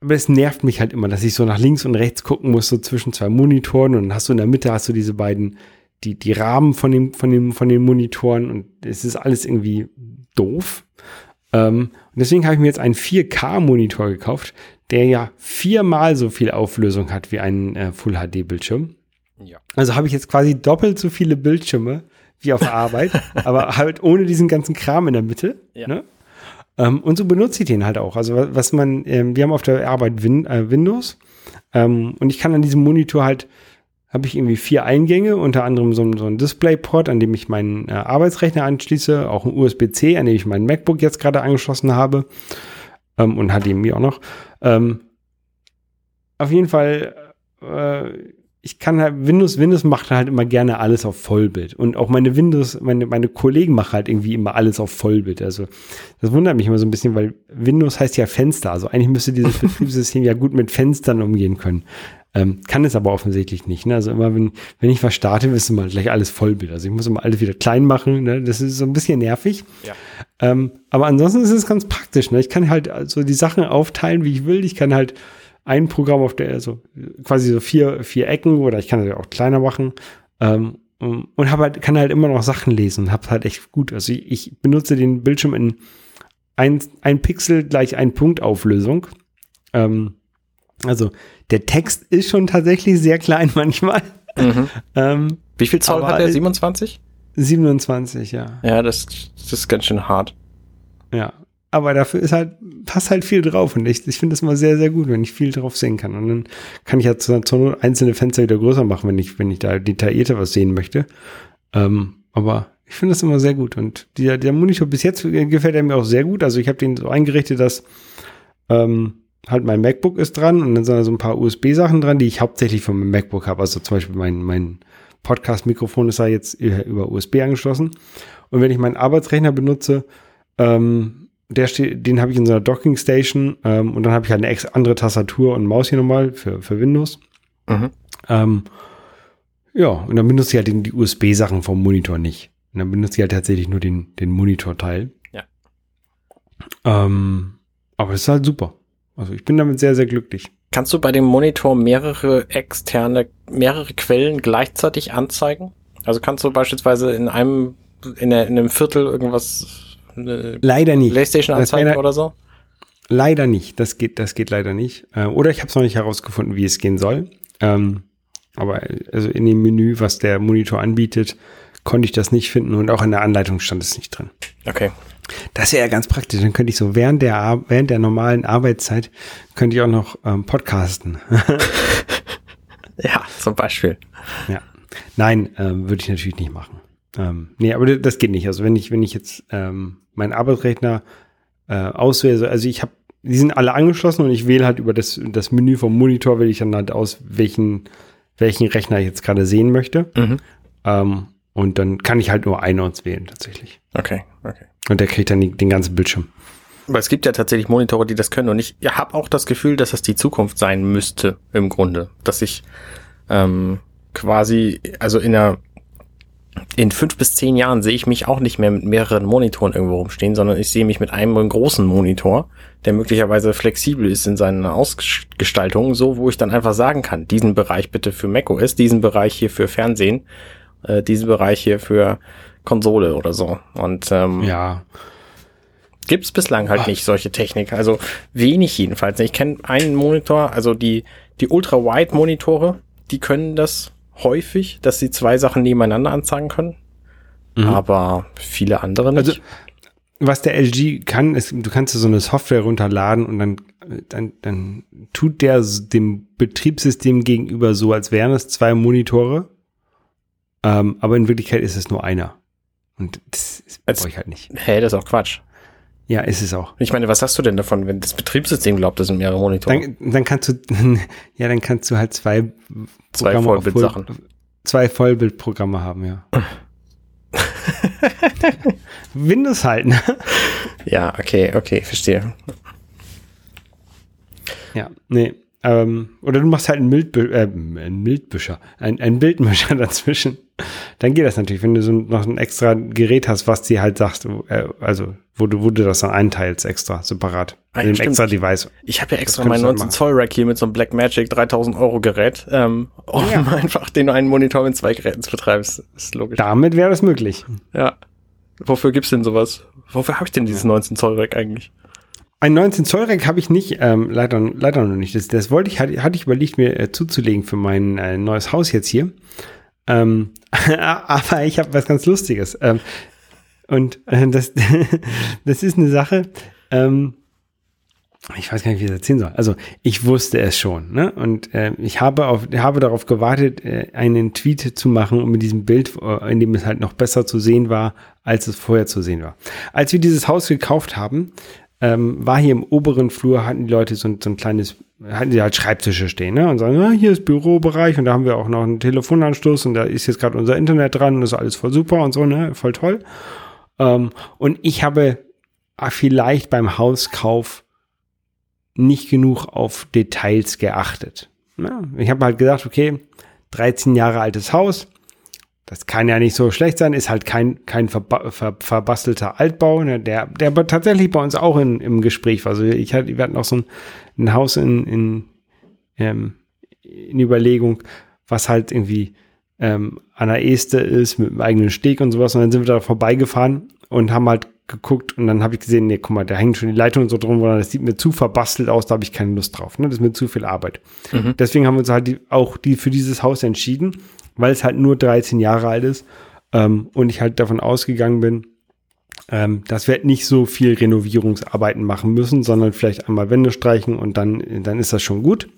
Aber es nervt mich halt immer, dass ich so nach links und rechts gucken muss, so zwischen zwei Monitoren und dann hast du in der Mitte hast du diese beiden, die, die Rahmen von dem, von dem, von den Monitoren und es ist alles irgendwie doof. Ähm, und deswegen habe ich mir jetzt einen 4K-Monitor gekauft, der ja viermal so viel Auflösung hat wie ein äh, Full-HD-Bildschirm. Ja. Also habe ich jetzt quasi doppelt so viele Bildschirme wie auf Arbeit, aber halt ohne diesen ganzen Kram in der Mitte. Ja. Ne? Ähm, und so benutze ich den halt auch. Also was man, ähm, wir haben auf der Arbeit Win äh, Windows ähm, und ich kann an diesem Monitor halt, habe ich irgendwie vier Eingänge, unter anderem so, so ein Displayport, an dem ich meinen äh, Arbeitsrechner anschließe, auch ein USB-C, an dem ich mein MacBook jetzt gerade angeschlossen habe ähm, und HDMI auch noch. Ähm, auf jeden Fall äh, ich kann halt, Windows, Windows macht halt immer gerne alles auf Vollbild. Und auch meine Windows, meine, meine Kollegen machen halt irgendwie immer alles auf Vollbild. Also, das wundert mich immer so ein bisschen, weil Windows heißt ja Fenster. Also eigentlich müsste dieses Betriebssystem ja gut mit Fenstern umgehen können. Ähm, kann es aber offensichtlich nicht. Ne? Also immer, wenn, wenn ich was starte, ist immer gleich alles Vollbild. Also ich muss immer alles wieder klein machen. Ne? Das ist so ein bisschen nervig. Ja. Ähm, aber ansonsten ist es ganz praktisch. Ne? Ich kann halt also die Sachen aufteilen, wie ich will. Ich kann halt ein Programm auf der, also quasi so vier, vier Ecken oder ich kann das auch kleiner machen. Ähm, und habe halt, kann halt immer noch Sachen lesen und habe halt echt gut. Also ich, ich, benutze den Bildschirm in ein, ein Pixel gleich ein Punkt Auflösung. Ähm, also der Text ist schon tatsächlich sehr klein manchmal. Mhm. ähm, Wie viel Zoll hat er? 27? 27, ja. Ja, das, das ist ganz schön hart. Ja, aber dafür ist halt, passt halt viel drauf und ich, ich finde das mal sehr, sehr gut, wenn ich viel drauf sehen kann. Und dann kann ich ja zur, zur einzelne Fenster wieder größer machen, wenn ich, wenn ich da detaillierter was sehen möchte. Ähm, aber ich finde das immer sehr gut. Und dieser, der Monitor bis jetzt gefällt er mir auch sehr gut. Also ich habe den so eingerichtet, dass ähm, halt mein MacBook ist dran und dann sind da so ein paar USB-Sachen dran, die ich hauptsächlich von meinem MacBook habe. Also zum Beispiel mein, mein Podcast-Mikrofon ist da jetzt über USB angeschlossen. Und wenn ich meinen Arbeitsrechner benutze, ähm, der steht, den habe ich in so einer Docking Station ähm, und dann habe ich halt eine andere Tastatur und Maus hier nochmal für, für Windows. Mhm. Ähm, ja, und dann benutze ich halt den, die USB-Sachen vom Monitor nicht. Und dann benutze ich halt tatsächlich nur den, den Monitor-Teil. Ja. Ähm, aber das ist halt super. Also ich bin damit sehr, sehr glücklich. Kannst du bei dem Monitor mehrere externe, mehrere Quellen gleichzeitig anzeigen? Also kannst du beispielsweise in einem, in, der, in einem Viertel irgendwas leider nicht. PlayStation anzeigen oder so? Leider nicht. Das geht, das geht leider nicht. Äh, oder ich habe es noch nicht herausgefunden, wie es gehen soll. Ähm, aber also in dem Menü, was der Monitor anbietet, konnte ich das nicht finden und auch in der Anleitung stand es nicht drin. Okay. Das wäre ja ganz praktisch. Dann könnte ich so während der, während der normalen Arbeitszeit könnte ich auch noch ähm, podcasten. ja, zum Beispiel. Ja. Nein, ähm, würde ich natürlich nicht machen. Ähm, nee, aber das geht nicht. Also wenn ich, wenn ich jetzt ähm, meinen Arbeitsrechner äh, auswähle, also ich habe, die sind alle angeschlossen und ich wähle halt über das, das Menü vom Monitor, wähle ich dann halt aus, welchen, welchen Rechner ich jetzt gerade sehen möchte. Mhm. Ähm, und dann kann ich halt nur einen wählen tatsächlich. Okay, okay. Und der kriegt dann die, den ganzen Bildschirm. Aber es gibt ja tatsächlich Monitore, die das können. Und ich habe auch das Gefühl, dass das die Zukunft sein müsste im Grunde. Dass ich ähm, quasi, also in einer in fünf bis zehn Jahren sehe ich mich auch nicht mehr mit mehreren Monitoren irgendwo rumstehen, sondern ich sehe mich mit einem großen Monitor, der möglicherweise flexibel ist in seiner Ausgestaltung, so wo ich dann einfach sagen kann, diesen Bereich bitte für macOS, diesen Bereich hier für Fernsehen, äh, diesen Bereich hier für Konsole oder so. Und ähm, ja. Gibt's bislang halt Ach. nicht solche Technik, also wenig jedenfalls. Ich kenne einen Monitor, also die die Ultra-Wide Monitore, die können das häufig, dass sie zwei Sachen nebeneinander anzeigen können. Mhm. Aber viele andere nicht. Also, was der LG kann, ist, du kannst so eine Software runterladen und dann, dann, dann tut der dem Betriebssystem gegenüber so, als wären es zwei Monitore. Ähm, aber in Wirklichkeit ist es nur einer. Und das, das brauche ich halt nicht. Hä, das ist auch Quatsch. Ja, ist es auch. Ich meine, was hast du denn davon, wenn das Betriebssystem glaubt, das sind mehrere Monitore? Dann, dann kannst du, ja, dann kannst du halt zwei Zwei Programme Vollbildsachen. Voll- Zwei Vollbildprogramme haben, ja. Windows halt, ne? Ja, okay, okay, verstehe. Ja, nee. Ähm, oder du machst halt einen, Mildbü äh, einen Mildbüscher, ein, einen Bildmischer dazwischen. Dann geht das natürlich, wenn du so noch ein extra Gerät hast, was dir halt sagt, äh, also wo du, wo du das dann einteilst, extra, separat. Ah, ja, extra Device. Ich habe ja extra mein du 19 Zoll Rack hier mit so einem Blackmagic 3000 Euro Gerät, ähm, um Ja. einfach den einen Monitor mit zwei Geräten zu betreiben. Ist, ist logisch. Damit wäre das möglich. Ja. Wofür gibt's denn sowas? Wofür habe ich denn dieses 19 Zoll Rack eigentlich? Ein 19 Zoll Rack habe ich nicht, ähm, leider, leider noch nicht. Das, das wollte ich, hatte, hatte ich überlegt, mir äh, zuzulegen für mein äh, neues Haus jetzt hier. Ähm, aber ich habe was ganz Lustiges. Ähm, und äh, das, das ist eine Sache, ähm, ich weiß gar nicht, wie ich das erzählen soll. Also ich wusste es schon, ne? Und äh, ich habe auf, habe darauf gewartet, äh, einen Tweet zu machen, um mit diesem Bild, äh, in dem es halt noch besser zu sehen war, als es vorher zu sehen war. Als wir dieses Haus gekauft haben, ähm, war hier im oberen Flur, hatten die Leute so ein, so ein kleines, hatten sie halt Schreibtische stehen, ne? Und sagen, ja, hier ist Bürobereich und da haben wir auch noch einen Telefonanschluss und da ist jetzt gerade unser Internet dran und das ist alles voll super und so, ne? Voll toll. Ähm, und ich habe vielleicht beim Hauskauf nicht genug auf Details geachtet. Ja, ich habe halt gedacht, okay, 13 Jahre altes Haus, das kann ja nicht so schlecht sein, ist halt kein, kein verba ver verbastelter Altbau, ne, der, der aber tatsächlich bei uns auch in, im Gespräch war. Also ich hatte, wir hatten auch so ein, ein Haus in, in, ähm, in Überlegung, was halt irgendwie ähm, an der Este ist mit einem eigenen Steg und sowas. Und dann sind wir da vorbeigefahren und haben halt geguckt und dann habe ich gesehen, nee, guck mal, da hängen schon die Leitungen so drum, das sieht mir zu verbastelt aus, da habe ich keine Lust drauf. Ne? Das ist mir zu viel Arbeit. Mhm. Deswegen haben wir uns halt die, auch die für dieses Haus entschieden, weil es halt nur 13 Jahre alt ist ähm, und ich halt davon ausgegangen bin, ähm, dass wir halt nicht so viel Renovierungsarbeiten machen müssen, sondern vielleicht einmal Wände streichen und dann, dann ist das schon gut.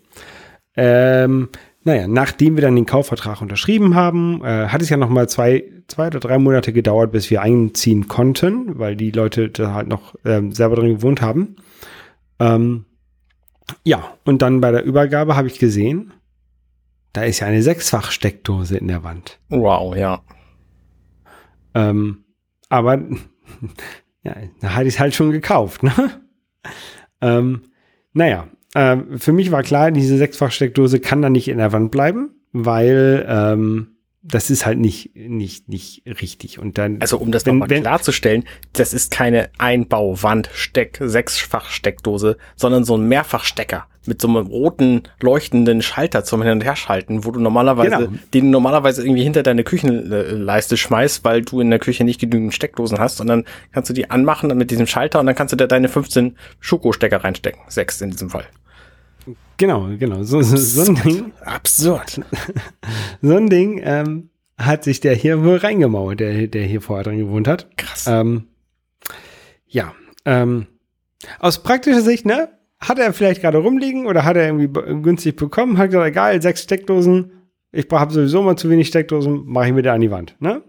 Ähm, naja, nachdem wir dann den Kaufvertrag unterschrieben haben, äh, hat es ja noch mal zwei, zwei oder drei Monate gedauert, bis wir einziehen konnten, weil die Leute da halt noch ähm, selber drin gewohnt haben. Ähm, ja, und dann bei der Übergabe habe ich gesehen, da ist ja eine Sechsfach-Steckdose in der Wand. Wow, ja. Ähm, aber ja, da hatte ich es halt schon gekauft. Ne? ähm, naja, ähm, für mich war klar, diese Sechsfach-Steckdose kann da nicht in der Wand bleiben, weil ähm, das ist halt nicht, nicht, nicht richtig. Und dann, Also um das nochmal klarzustellen, das ist keine Einbauwand-Steck, Sechsfach-Steckdose, sondern so ein Mehrfachstecker mit so einem roten leuchtenden Schalter zum Hin- und Herschalten, wo du normalerweise, Genau. den du normalerweise irgendwie hinter deine Küchenleiste schmeißt, weil du in der Küche nicht genügend Steckdosen hast und dann kannst du die anmachen mit diesem Schalter und dann kannst du da deine 15 Schokostecker reinstecken. Sechs in diesem Fall. genau, genau, so, so, so ein Ding, Absurd. so ein Ding ähm, hat sich der hier wohl reingemauert, der, der hier vorher drin gewohnt hat. Krass. Ähm, ja, ähm, aus praktischer Sicht, ne, hat er vielleicht gerade rumliegen oder hat er irgendwie günstig bekommen, hat gesagt, egal, sechs Steckdosen, ich habe sowieso mal zu wenig Steckdosen, mache ich mir da an die Wand, ne?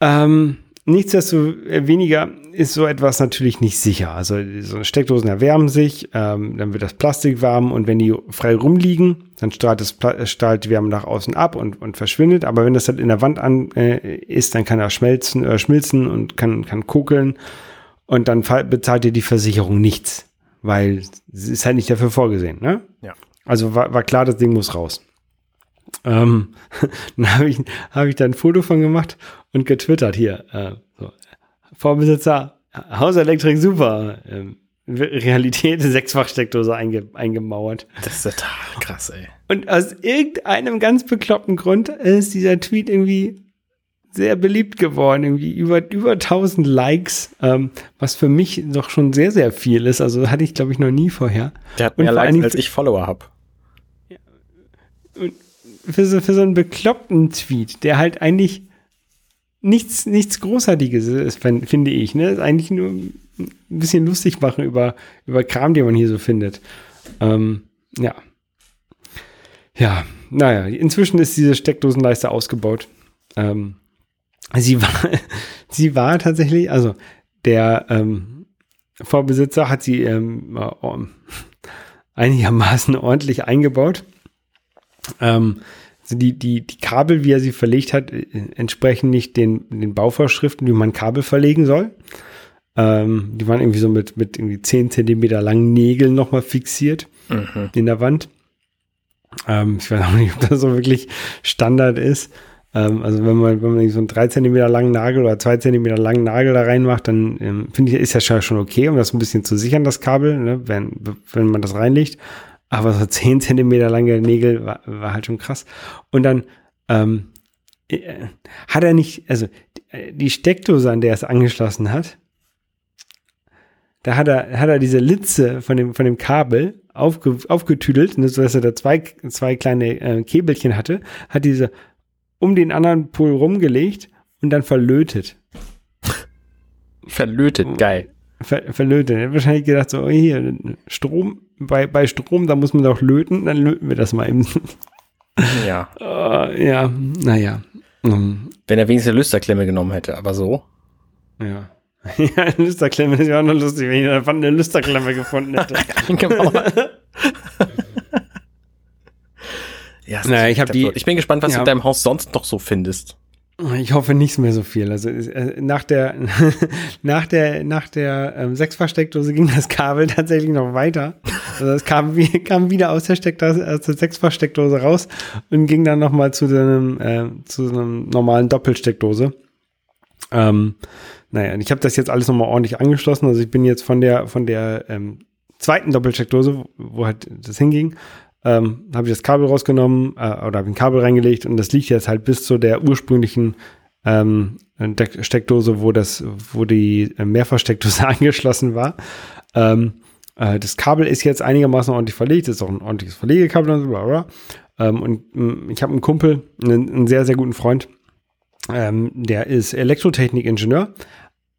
Ähm, nichtsdestoweniger ist so etwas natürlich nicht sicher. Also so Steckdosen erwärmen sich, ähm, dann wird das Plastik warm und wenn die frei rumliegen, dann strahlt, das Pla strahlt die Wärme nach außen ab und, und verschwindet. Aber wenn das halt in der Wand an äh, ist, dann kann er schmelzen, äh, schmilzen und kann, kann kokeln und dann bezahlt dir die Versicherung nichts, weil es ist halt nicht dafür vorgesehen. Ne? Ja. Also war, war klar, das Ding muss raus. Ähm, dann habe ich, hab ich da ein Foto von gemacht und getwittert hier. Äh, so. Vorbesitzer, Hauselektrik super. Ähm, Realität, Sechsfachsteckdose einge, eingemauert. Das ist total krass, ey. Und aus irgendeinem ganz bekloppten Grund ist dieser Tweet irgendwie sehr beliebt geworden, irgendwie über, über 1000 Likes, ähm, was für mich doch schon sehr, sehr viel ist. Also hatte ich, glaube ich, noch nie vorher. Der hat Und mehr Likes, als ich Follower habe. für so, für so einen bekloppten Tweet, der halt eigentlich nichts, nichts Großartiges ist, fin- finde ich. Ne? Ist eigentlich nur ein bisschen lustig machen über, über Kram, den man hier so findet. Ähm, ja. Ja, naja, inzwischen ist diese Steckdosenleiste ausgebaut. Ähm, sie war, sie war tatsächlich, also der ähm, Vorbesitzer hat sie ähm, äh, einigermaßen ordentlich eingebaut. Ähm, also die, die, die Kabel, wie er sie verlegt hat, äh, entsprechen nicht den, den Bauvorschriften, wie man Kabel verlegen soll. Ähm, die waren irgendwie so mit, mit irgendwie 10 Zentimeter langen Nägeln nochmal fixiert mhm. in der Wand. Ähm, ich weiß auch nicht, ob das so wirklich Standard ist. Ähm, also wenn man, wenn man so einen 3 Zentimeter langen Nagel oder 2 Zentimeter langen Nagel da reinmacht, dann ähm, finde ich, ist ja schon okay, um das ein bisschen zu sichern, das Kabel, ne, wenn, wenn man das reinlegt. Aber so 10 Zentimeter lange Nägel war, war halt schon krass. Und dann ähm, äh, hat er nicht, also die Steckdose, an der er es angeschlossen hat, da hat er, hat er diese Litze von dem, von dem Kabel aufge, aufgetüdelt, ne, sodass er da zwei, zwei kleine äh, Käbelchen hatte, hat diese um den anderen Pol rumgelegt und dann verlötet. Verlötet, geil. Ver, verlötet. Er hat wahrscheinlich gedacht, so, hier, Strom, bei, bei Strom, da muss man doch löten, dann löten wir das mal eben. Ja. uh, ja, naja. Um, Wenn er wenigstens eine Lüsterklemme genommen hätte, aber so. Ja. Ja, eine Lüsterklemme ist ja auch noch lustig, wenn ich einfach eine Lüsterklemme gefunden hätte. genau. Ja, naja, ich, hab die, ich bin gespannt, was ja. du in deinem Haus sonst noch so findest. Ich hoffe nichts mehr so viel. Also äh, nach der nach der nach der ähm, Sechsfachsteckdose ging das Kabel tatsächlich noch weiter. Also es kam, wie, kam wieder aus der Steckdose aus der Sechsfachsteckdose raus und ging dann noch mal zu einem äh, zu einem normalen Doppelsteckdose. Ähm, naja, ich habe das jetzt alles noch mal ordentlich angeschlossen. Also ich bin jetzt von der von der ähm, zweiten Doppelsteckdose, wo halt das hinging, ähm, habe ich das Kabel rausgenommen äh, oder habe ein Kabel reingelegt und das liegt jetzt halt bis zu der ursprünglichen ähm, Steckdose, wo das, wo die Mehrfachsteckdose angeschlossen war. Ähm, äh, das Kabel ist jetzt einigermaßen ordentlich verlegt, ist auch ein ordentliches Verlegekabel und so, bla bla. Ähm, und mh, mm, ich habe einen Kumpel, einen, einen, sehr, sehr guten Freund, ähm, der ist Elektrotechnikingenieur,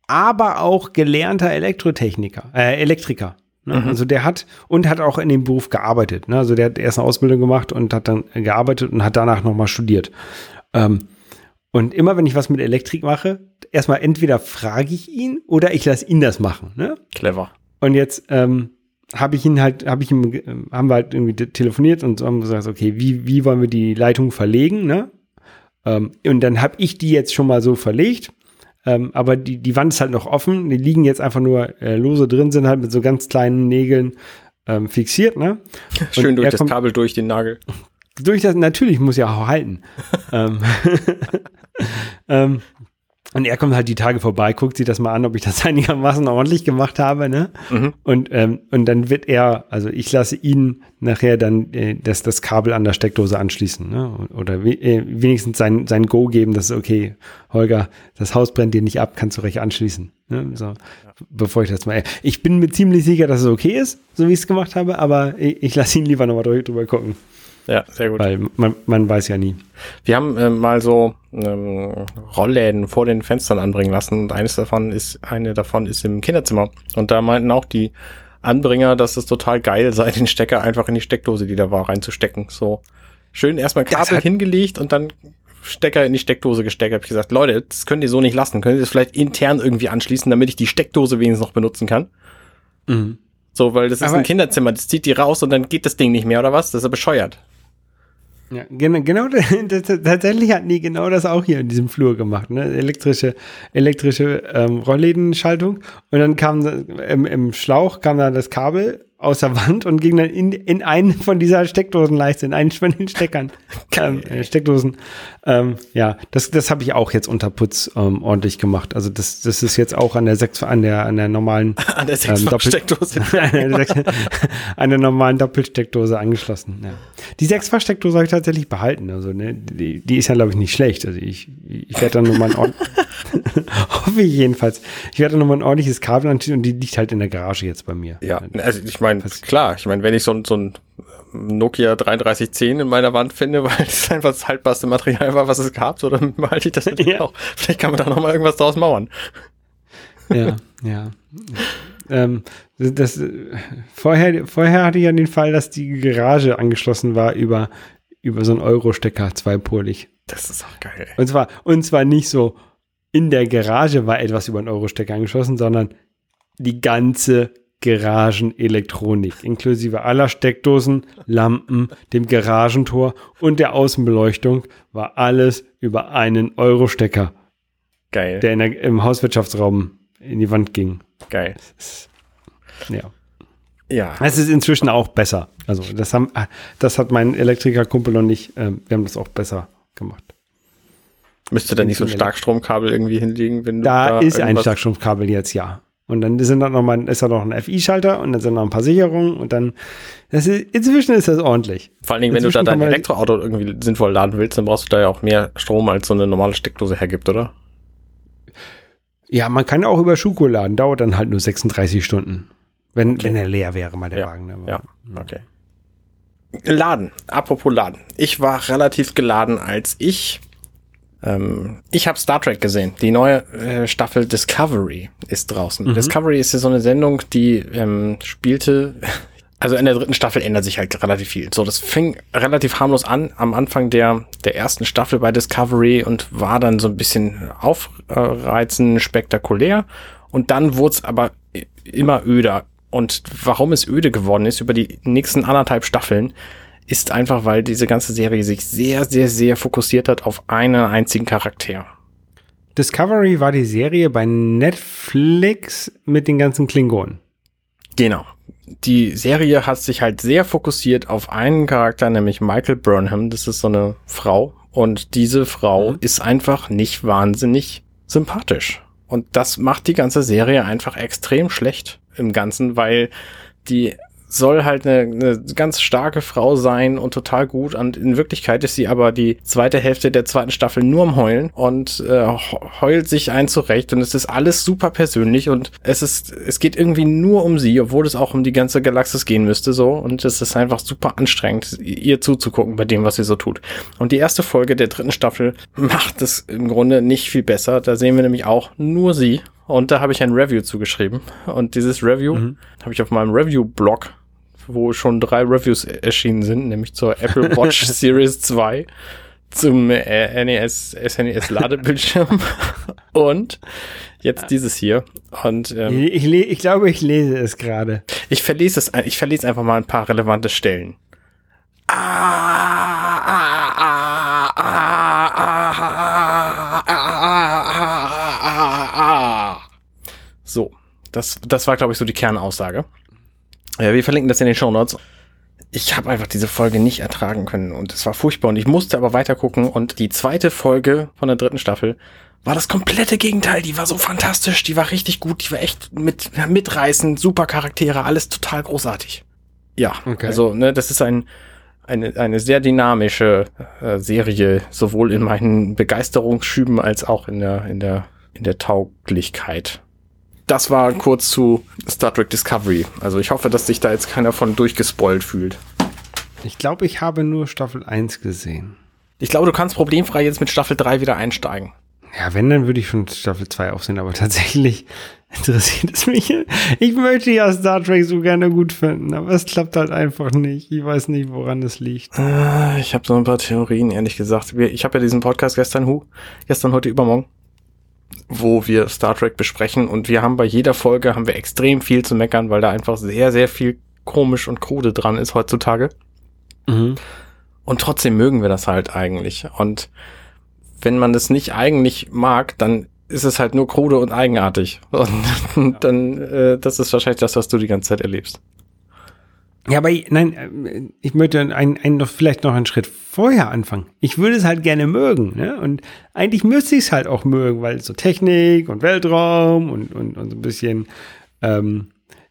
aber auch gelernter Elektrotechniker, äh, Elektriker. Ne? Mhm. Also der hat und hat auch in dem Beruf gearbeitet. Ne? Also der hat erst eine Ausbildung gemacht und hat dann gearbeitet und hat danach nochmal studiert. Ähm, und immer wenn ich was mit Elektrik mache, erstmal entweder frage ich ihn oder ich lasse ihn das machen. Ne? Clever. Und jetzt ähm, habe ich ihn halt, habe ich ihm, äh, haben wir halt irgendwie telefoniert und haben gesagt, okay, wie, wie wollen wir die Leitung verlegen, ne? Ähm, und dann habe ich die jetzt schon mal so verlegt ähm, aber die, die Wand ist halt noch offen. Die liegen jetzt einfach nur äh, lose drin, sind halt mit so ganz kleinen Nägeln ähm, fixiert, ne? Schön durch das Kabel durch den Nagel. Durch das, natürlich muss ja auch halten. ähm, ähm, und er kommt halt die Tage vorbei, guckt sich das mal an, ob ich das einigermaßen ordentlich gemacht habe, ne? Mhm. Und, ähm, und dann wird er, also ich lasse ihn nachher dann äh, das, das Kabel an der Steckdose anschließen, ne? Oder we äh, wenigstens sein, sein Go geben, dass okay, Holger, das Haus brennt dir nicht ab, kannst du recht anschließen. Ne? So, ja. bevor ich das mal. Ich bin mir ziemlich sicher, dass es okay ist, so wie ich es gemacht habe, aber ich, ich lasse ihn lieber nochmal drüber gucken. Ja, sehr gut. Weil man, man weiß ja nie. Wir haben äh, mal so ähm, Rollläden vor den Fenstern anbringen lassen und eines davon ist, eine davon ist im Kinderzimmer. Und da meinten auch die Anbringer, dass es total geil sei, den Stecker einfach in die Steckdose, die da war, reinzustecken. So schön erstmal Kabel hingelegt und dann Stecker in die Steckdose gesteckt. Hab ich gesagt, Leute, das könnt ihr so nicht lassen. Könnt ihr das vielleicht intern irgendwie anschließen, damit ich die Steckdose wenigstens noch benutzen kann? Mhm. So, weil das ist Aber ein Kinderzimmer, das zieht die raus und dann geht das Ding nicht mehr, oder was? Das ist ja bescheuert. Ja, genau, genau tatsächlich hatten die genau das auch hier in diesem Flur gemacht, ne? Elektrische, elektrische ähm, Rolllädenschaltung. Und dann kam im, im Schlauch kam da das Kabel aus der Wand und ging dann in, in einen von dieser Steckdosenleiste, in einen von den Steckern, ähm, äh, Steckdosen. Ähm, ja, das, das habe ich auch jetzt unter Putz ähm, ordentlich gemacht. Also das, das ist jetzt auch an der sechs, an der, an der normalen an der ähm, Steckdose an der normalen Doppelsteckdose angeschlossen. Ja. Die Sechsfach-Steckdose habe ich tatsächlich behalten. Also ne, die, die ist ja glaube ich nicht schlecht. Also ich, ich werde dann nochmal ein hoffe ich jedenfalls. Ich werde nochmal ein ordentliches Kabel anschließen und die liegt halt in der Garage jetzt bei mir. Ja, also ich meine, klar, ich meine, wenn ich so, so ein Nokia 3310 in meiner Wand finde, weil es einfach das haltbarste Material war, was es gab, so dann behalte ich das natürlich ja. auch. Vielleicht kann man da nochmal irgendwas draus mauern. Ja, ja. Ähm, das, vorher, vorher hatte ich ja den Fall, dass die Garage angeschlossen war über, über so einen Euro-Stecker, zweipolig. Das ist auch geil. Und zwar, und zwar nicht so, in der Garage war etwas über einen Euro-Stecker angeschlossen, sondern die ganze Garagenelektronik, inklusive aller Steckdosen, Lampen, dem Garagentor und der Außenbeleuchtung, war alles über einen Euro-Stecker, Geil. der, der im Hauswirtschaftsraum in die Wand ging. Geil. Ja. Ja. Es ist inzwischen auch besser. Also das haben, das hat mein Elektrikerkumpel und ich, ähm, wir haben das auch besser gemacht. Müsste da nicht so ein Starkstromkabel irgendwie hinlegen, wenn du Da, ist ein Starkstromkabel jetzt, ja. Und dann sind da noch mal, ist da noch ein FI-Schalter und dann sind noch ein paar Sicherungen und dann, ist, inzwischen ist das ordentlich. Vor allen Dingen, wenn du da Inzwischen dein Elektroauto irgendwie sinnvoll laden willst, dann brauchst du da ja auch mehr Strom, als so eine normale Steckdose hergibt, oder? Ja, man kann auch über Schuko laden, dauert dann halt nur 36 Stunden. Wenn, wenn er leer wäre, mal der Ja, Wagen. ne? Aber- Ja, okay. Laden. Apropos Laden. Ich war relativ geladen, als ich ähm, ich habe Star Trek gesehen. Die neue äh, Staffel Discovery ist draußen. Discovery ist ja so eine Sendung, die ähm, spielte. Also in der dritten Staffel ändert sich halt relativ viel. So, das fing relativ harmlos an am Anfang der der ersten Staffel bei Discovery und war dann so ein bisschen aufreizend, spektakulär. Und dann wurde es aber immer öder. Und warum es öde geworden ist über die nächsten anderthalb Staffeln, ist einfach, weil diese ganze Serie sich sehr, sehr, sehr fokussiert hat auf einen einzigen Charakter. Discovery war die Serie bei Netflix mit den ganzen Klingonen. Genau. Die Serie hat sich halt sehr fokussiert auf einen Charakter, nämlich Michael Burnham. Das ist so eine Frau. Und diese Frau ist einfach nicht wahnsinnig sympathisch. Und das macht die ganze Serie einfach extrem schlecht im Ganzen, weil die soll halt eine, eine ganz starke Frau sein und total gut. Und in Wirklichkeit ist sie aber die zweite Hälfte der zweiten Staffel nur am Heulen und äh, heult sich ein zurecht. Und es ist alles super persönlich und es ist, es geht irgendwie nur um sie, obwohl es auch um die ganze Galaxis gehen müsste so. Und es ist einfach super anstrengend, ihr zuzugucken bei dem, was sie so tut. Und die erste Folge der dritten Staffel macht es im Grunde nicht viel besser. Da sehen wir nämlich auch nur sie. Und da habe ich ein Review zugeschrieben. Und dieses Review habe ich auf meinem Review-Blog wo schon drei Reviews erschienen sind, nämlich zur Apple Watch Series 2, zum äh, NES, SNES Ladebildschirm und jetzt dieses hier. Und ähm, Ich, le- ich glaube, ich lese es gerade. ich verlese es, ich verlese einfach mal ein paar relevante Stellen. So, das, das war, glaube ich, so die Kernaussage. Ja, wir verlinken das in den Show Notes. Ich habe einfach diese Folge nicht ertragen können und es war furchtbar und ich musste aber weiter gucken und die zweite Folge von der dritten Staffel war das komplette Gegenteil. Die war so fantastisch, die war richtig gut, die war echt mit, mitreißend, super Charaktere, alles total großartig. Ja, Okay. also ne, das ist ein, eine, eine sehr dynamische äh, Serie, sowohl in meinen Begeisterungsschüben als auch in der, in der, in der Tauglichkeit. Das war kurz zu Star Trek Discovery. Also ich hoffe, dass sich da jetzt keiner von durchgespoilt fühlt. Ich glaube, ich habe nur Staffel 1 gesehen. Ich glaube, du kannst problemfrei jetzt mit Staffel 3 wieder einsteigen. Ja, wenn, dann würde ich schon Staffel 2 aufsehen, aber tatsächlich interessiert es mich. Ich möchte ja Star Trek so gerne gut finden, aber es klappt halt einfach nicht. Ich weiß nicht, woran es liegt. Äh, Ich habe so ein paar Theorien, ehrlich gesagt. Ich habe ja diesen Podcast gestern, Hu, gestern, heute, übermorgen, wo wir Star Trek besprechen und wir haben bei jeder Folge haben wir extrem viel zu meckern, weil da einfach sehr, sehr viel komisch und krude dran ist heutzutage. Mhm. Und trotzdem mögen wir das halt eigentlich. Und wenn man das nicht eigentlich mag, dann ist es halt nur krude und eigenartig. Und dann, äh, das ist wahrscheinlich das, was du die ganze Zeit erlebst. Ja, aber ich- nein, äh, ich möchte ein, ein, noch, vielleicht noch einen Schritt vorher anfangen. Ich würde es halt gerne mögen. Ne? Und eigentlich müsste ich es halt auch mögen, weil so Technik und Weltraum und, und, und so ein bisschen ähm,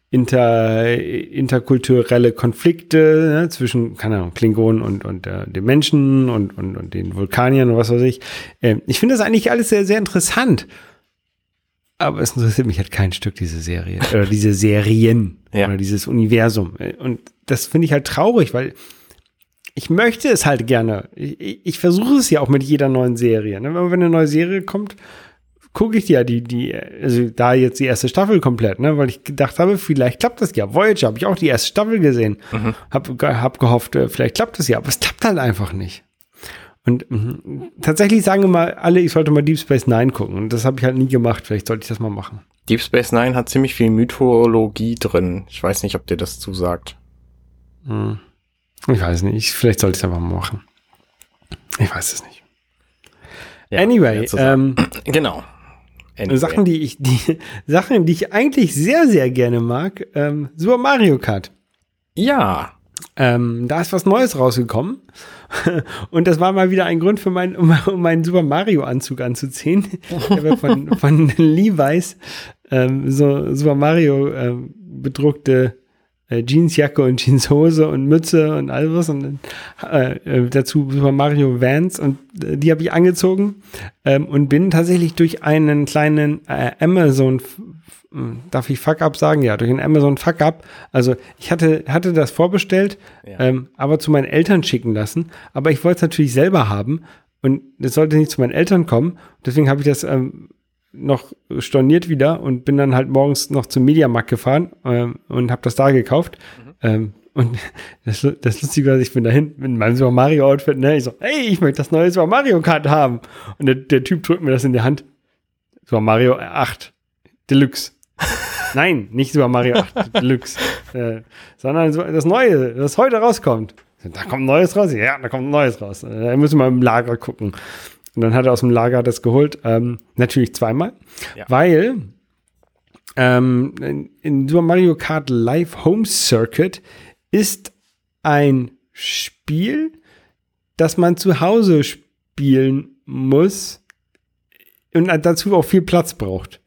inter, interkulturelle Konflikte ne? zwischen, keine Ahnung, Klingonen und, und äh, den Menschen und, und, und den Vulkaniern und was weiß ich. Ähm, ich finde das eigentlich alles sehr, sehr interessant. Aber es interessiert mich halt kein Stück, diese Serie. Oder diese Serien. Ja. Oder dieses Universum. Und das finde ich halt traurig, weil ich möchte es halt gerne. Ich, ich- versuche es ja auch mit jeder neuen Serie. Ne? Wenn eine neue Serie kommt, gucke ich ja die, die, also da jetzt die erste Staffel komplett, ne? Weil ich gedacht habe, vielleicht klappt das ja. Voyager habe ich auch die erste Staffel gesehen. Hab, ge- hab gehofft, äh, vielleicht klappt das ja, aber es klappt halt einfach nicht. Und mh, tatsächlich sagen immer alle, ich sollte mal Deep Space Nine gucken. Und das habe ich halt nie gemacht. Vielleicht sollte ich das mal machen. Deep Space Nine hat ziemlich viel Mythologie drin. Ich weiß nicht, ob dir das zusagt. Hm. Ich weiß nicht. Vielleicht sollte ich es einfach mal machen. Ich weiß es nicht. Ja, anyway, ähm, genau. Anyway. Sachen, die ich, die Sachen, die ich eigentlich sehr, sehr gerne mag, ähm, Super Mario Kart. Ja. Ähm, da ist was Neues rausgekommen. Und das war mal wieder ein Grund für mein, um, um meinen Super Mario Anzug anzuziehen. Ich habe von, von Levi's ähm, so Super Mario ähm, bedruckte Jeansjacke und Jeanshose und Mütze und all was und äh, äh, dazu Super Mario Vans und äh, die habe ich angezogen ähm, und bin tatsächlich durch einen kleinen äh, Amazon f- darf ich Fuck Up sagen? Ja, durch einen Amazon Fuck Up. Also ich hatte, hatte das vorbestellt, Ja. ähm, aber zu meinen Eltern schicken lassen. Aber ich wollte es natürlich selber haben und das sollte nicht zu meinen Eltern kommen. Deswegen habe ich das ähm, noch storniert wieder und bin dann halt morgens noch zum Mediamarkt gefahren ähm, und habe das da gekauft. Ähm, und das, das Lustige war, ich bin dahin mit meinem Super Mario Outfit, ne? Ich so, hey, ich möchte das neue Super Mario Kart haben. Und der, der Typ drückt mir das in die Hand. Super Mario 8 Deluxe. Nein, nicht Super Mario 8 Deluxe, äh, sondern so das Neue, das heute rauskommt. Da kommt ein Neues raus? Ja, da kommt ein Neues raus. Da müssen wir im Lager gucken. Und dann hat er aus dem Lager das geholt. Ähm, natürlich zweimal. Ja. Weil ähm, in, in Super Mario Kart Live Home Circuit ist ein Spiel, das man zu Hause spielen muss und dazu auch viel Platz braucht.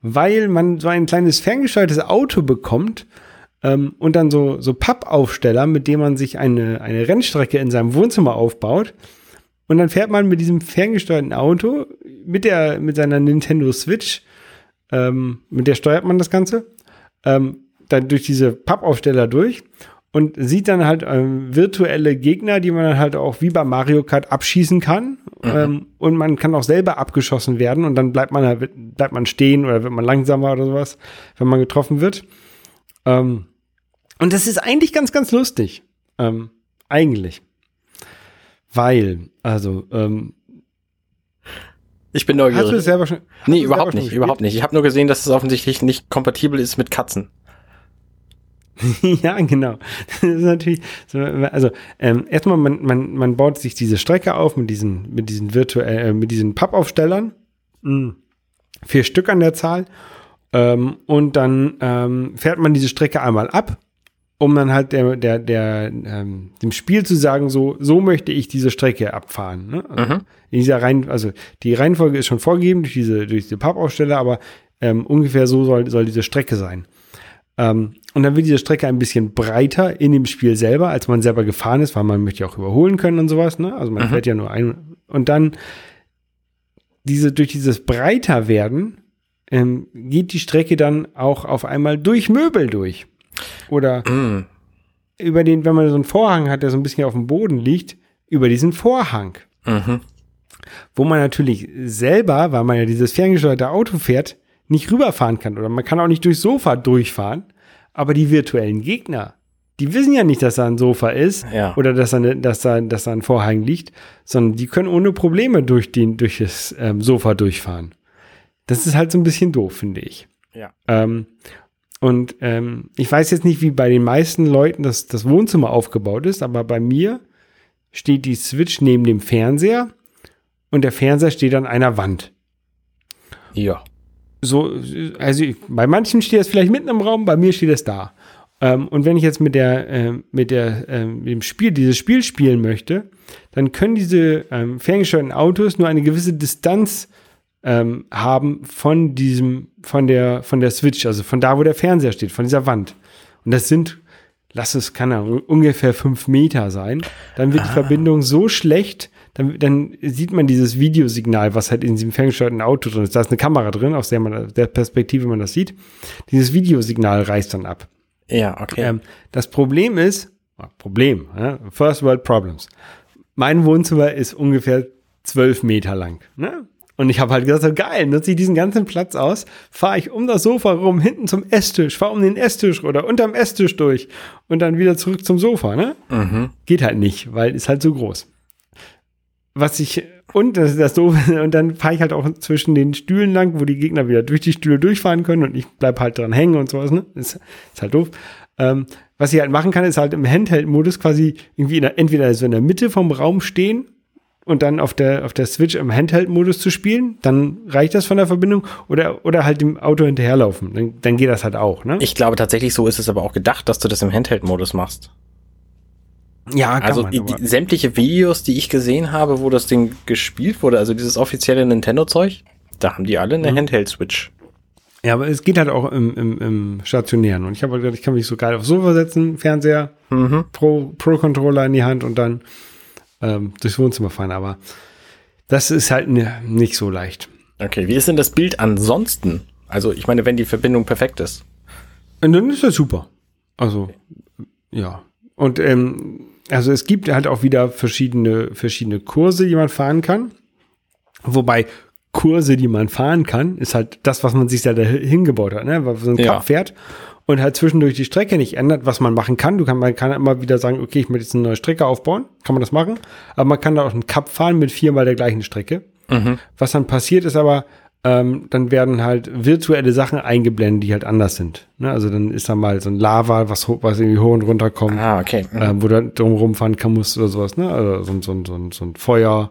Weil man so ein kleines ferngesteuertes Auto bekommt ähm, und dann so, so Pappaufsteller, mit dem man sich eine, eine Rennstrecke in seinem Wohnzimmer aufbaut. Und dann fährt man mit diesem ferngesteuerten Auto, mit, der, mit seiner Nintendo Switch, ähm, mit der steuert man das Ganze, ähm, dann durch diese Pappaufsteller durch und sieht dann halt ähm, virtuelle Gegner, die man dann halt auch wie bei Mario Kart abschießen kann. Ähm, und man kann auch selber abgeschossen werden und dann bleibt man halt, bleibt man stehen oder wird man langsamer oder sowas, wenn man getroffen wird. Ähm, und das ist eigentlich ganz, ganz lustig. Ähm, eigentlich. Weil, also, ähm, Ich bin hast du es neugierig. selber schon? hast du Nee, überhaupt selber schon nicht, gespielt? überhaupt nicht. Ich habe nur gesehen, dass es offensichtlich nicht kompatibel ist mit Katzen. ja, genau. Das ist natürlich, so, also ähm, erstmal, man, man, man baut sich diese Strecke auf mit diesen, mit diesen virtuell, äh, mit diesen Pappaufstellern. Mhm. Vier Stück an der Zahl. Ähm, und dann ähm, fährt man diese Strecke einmal ab, um dann halt der, der, der, ähm, dem Spiel zu sagen, so, so möchte ich diese Strecke abfahren. Ne? Also, Mhm. in dieser Reihen, also die Reihenfolge ist schon vorgegeben durch diese, durch diese Pappaufsteller, aber ähm, ungefähr so soll, soll diese Strecke sein. Ähm, und dann wird diese Strecke ein bisschen breiter in dem Spiel selber, als man selber gefahren ist, weil man möchte ja auch überholen können und sowas, ne? Also man Mhm. fährt ja nur ein. Und dann diese, durch dieses breiter werden, ähm, geht die Strecke dann auch auf einmal durch Möbel durch. Oder Mm. über den, wenn man so einen Vorhang hat, der so ein bisschen auf dem Boden liegt, über diesen Vorhang. Mhm. Wo man natürlich selber, weil man ja dieses ferngesteuerte Auto fährt, nicht rüberfahren kann. Oder man kann auch nicht durchs Sofa durchfahren. Aber die virtuellen Gegner, die wissen ja nicht, dass da ein Sofa ist Ja. oder dass da, eine, dass, da, dass da ein Vorhang liegt, sondern die können ohne Probleme durch, den, durch das ähm, Sofa durchfahren. Das ist halt so ein bisschen doof, finde ich. Ja. Ähm, und ähm, ich weiß jetzt nicht, wie bei den meisten Leuten das, das Wohnzimmer aufgebaut ist, aber bei mir steht die Switch neben dem Fernseher und der Fernseher steht an einer Wand. Ja. So, also bei manchen steht es vielleicht mitten im Raum, bei mir steht es da. Ähm, und wenn ich jetzt mit der, ähm, mit der, ähm, mit dem Spiel, dieses Spiel spielen möchte, dann können diese ähm, ferngesteuerten Autos nur eine gewisse Distanz ähm, haben von diesem, von der, von der Switch, also von da, wo der Fernseher steht, von dieser Wand. Und das sind, lass es, kann er ungefähr fünf Meter sein. Dann wird die Verbindung so schlecht, dann, dann sieht man dieses Videosignal, was halt in diesem ferngesteuerten Auto drin ist. Da ist eine Kamera drin, aus der man, der Perspektive man das sieht. Dieses Videosignal reißt dann ab. Ja, okay. Ähm, das Problem ist, ah, Problem, ja, First World Problems. Mein Wohnzimmer ist ungefähr zwölf Meter lang. Ne? Und ich habe halt gesagt, so geil, nutze ich diesen ganzen Platz aus, fahre ich um das Sofa rum, hinten zum Esstisch, fahre um den Esstisch oder unterm Esstisch durch und dann wieder zurück zum Sofa. Ne? mhm. Geht halt nicht, weil ist halt so groß. was ich, und das ist das Doofe, und dann fahre ich halt auch zwischen den Stühlen lang, wo die Gegner wieder durch die Stühle durchfahren können und ich bleib halt dran hängen und sowas, ne? Ist, ist halt doof. Ähm, was ich halt machen kann, ist halt im Handheld-Modus quasi irgendwie in der, entweder so in der Mitte vom Raum stehen und dann auf der, auf der Switch im Handheld-Modus zu spielen, dann reicht das von der Verbindung oder, oder halt dem Auto hinterherlaufen. Dann, dann geht das halt auch, ne? Ich glaube tatsächlich, so ist es aber auch gedacht, dass du das im Handheld-Modus machst. Ja, also man, die, sämtliche Videos, die ich gesehen habe, wo das Ding gespielt wurde, also dieses offizielle Nintendo-Zeug, da haben die alle eine Mhm. Handheld-Switch. Ja, aber es geht halt auch im, im, im Stationären. Und ich habe halt gedacht, ich kann mich so geil aufs Sofa setzen, Fernseher, Mhm. Pro, Pro-Controller in die Hand und dann ähm, durchs Wohnzimmer fahren. Aber das ist halt ne, nicht so leicht. Okay, wie ist denn das Bild ansonsten? Also ich meine, wenn die Verbindung perfekt ist. Und dann ist das super. Also, ja. Und ähm, also es gibt halt auch wieder verschiedene, verschiedene Kurse, die man fahren kann. Wobei Kurse, die man fahren kann, ist halt das, was man sich da hingebaut hat, ne? Weil so ein Ja. Cup fährt und halt zwischendurch die Strecke nicht ändert, was man machen kann. Du kann, man kann immer wieder sagen, okay, ich möchte jetzt eine neue Strecke aufbauen. Kann man das machen. Aber man kann da auch einen Cup fahren mit viermal der gleichen Strecke. Was dann passiert ist aber, ähm, dann werden halt virtuelle Sachen eingeblendet, die halt anders sind. Ne? Also dann ist da mal so ein Lava, was, was irgendwie hoch und runter kommt, Ah, okay. ähm, wo du dann drum rumfahren kann musst oder sowas. Ne? Also so, so, ein- so, ein- so ein Feuer,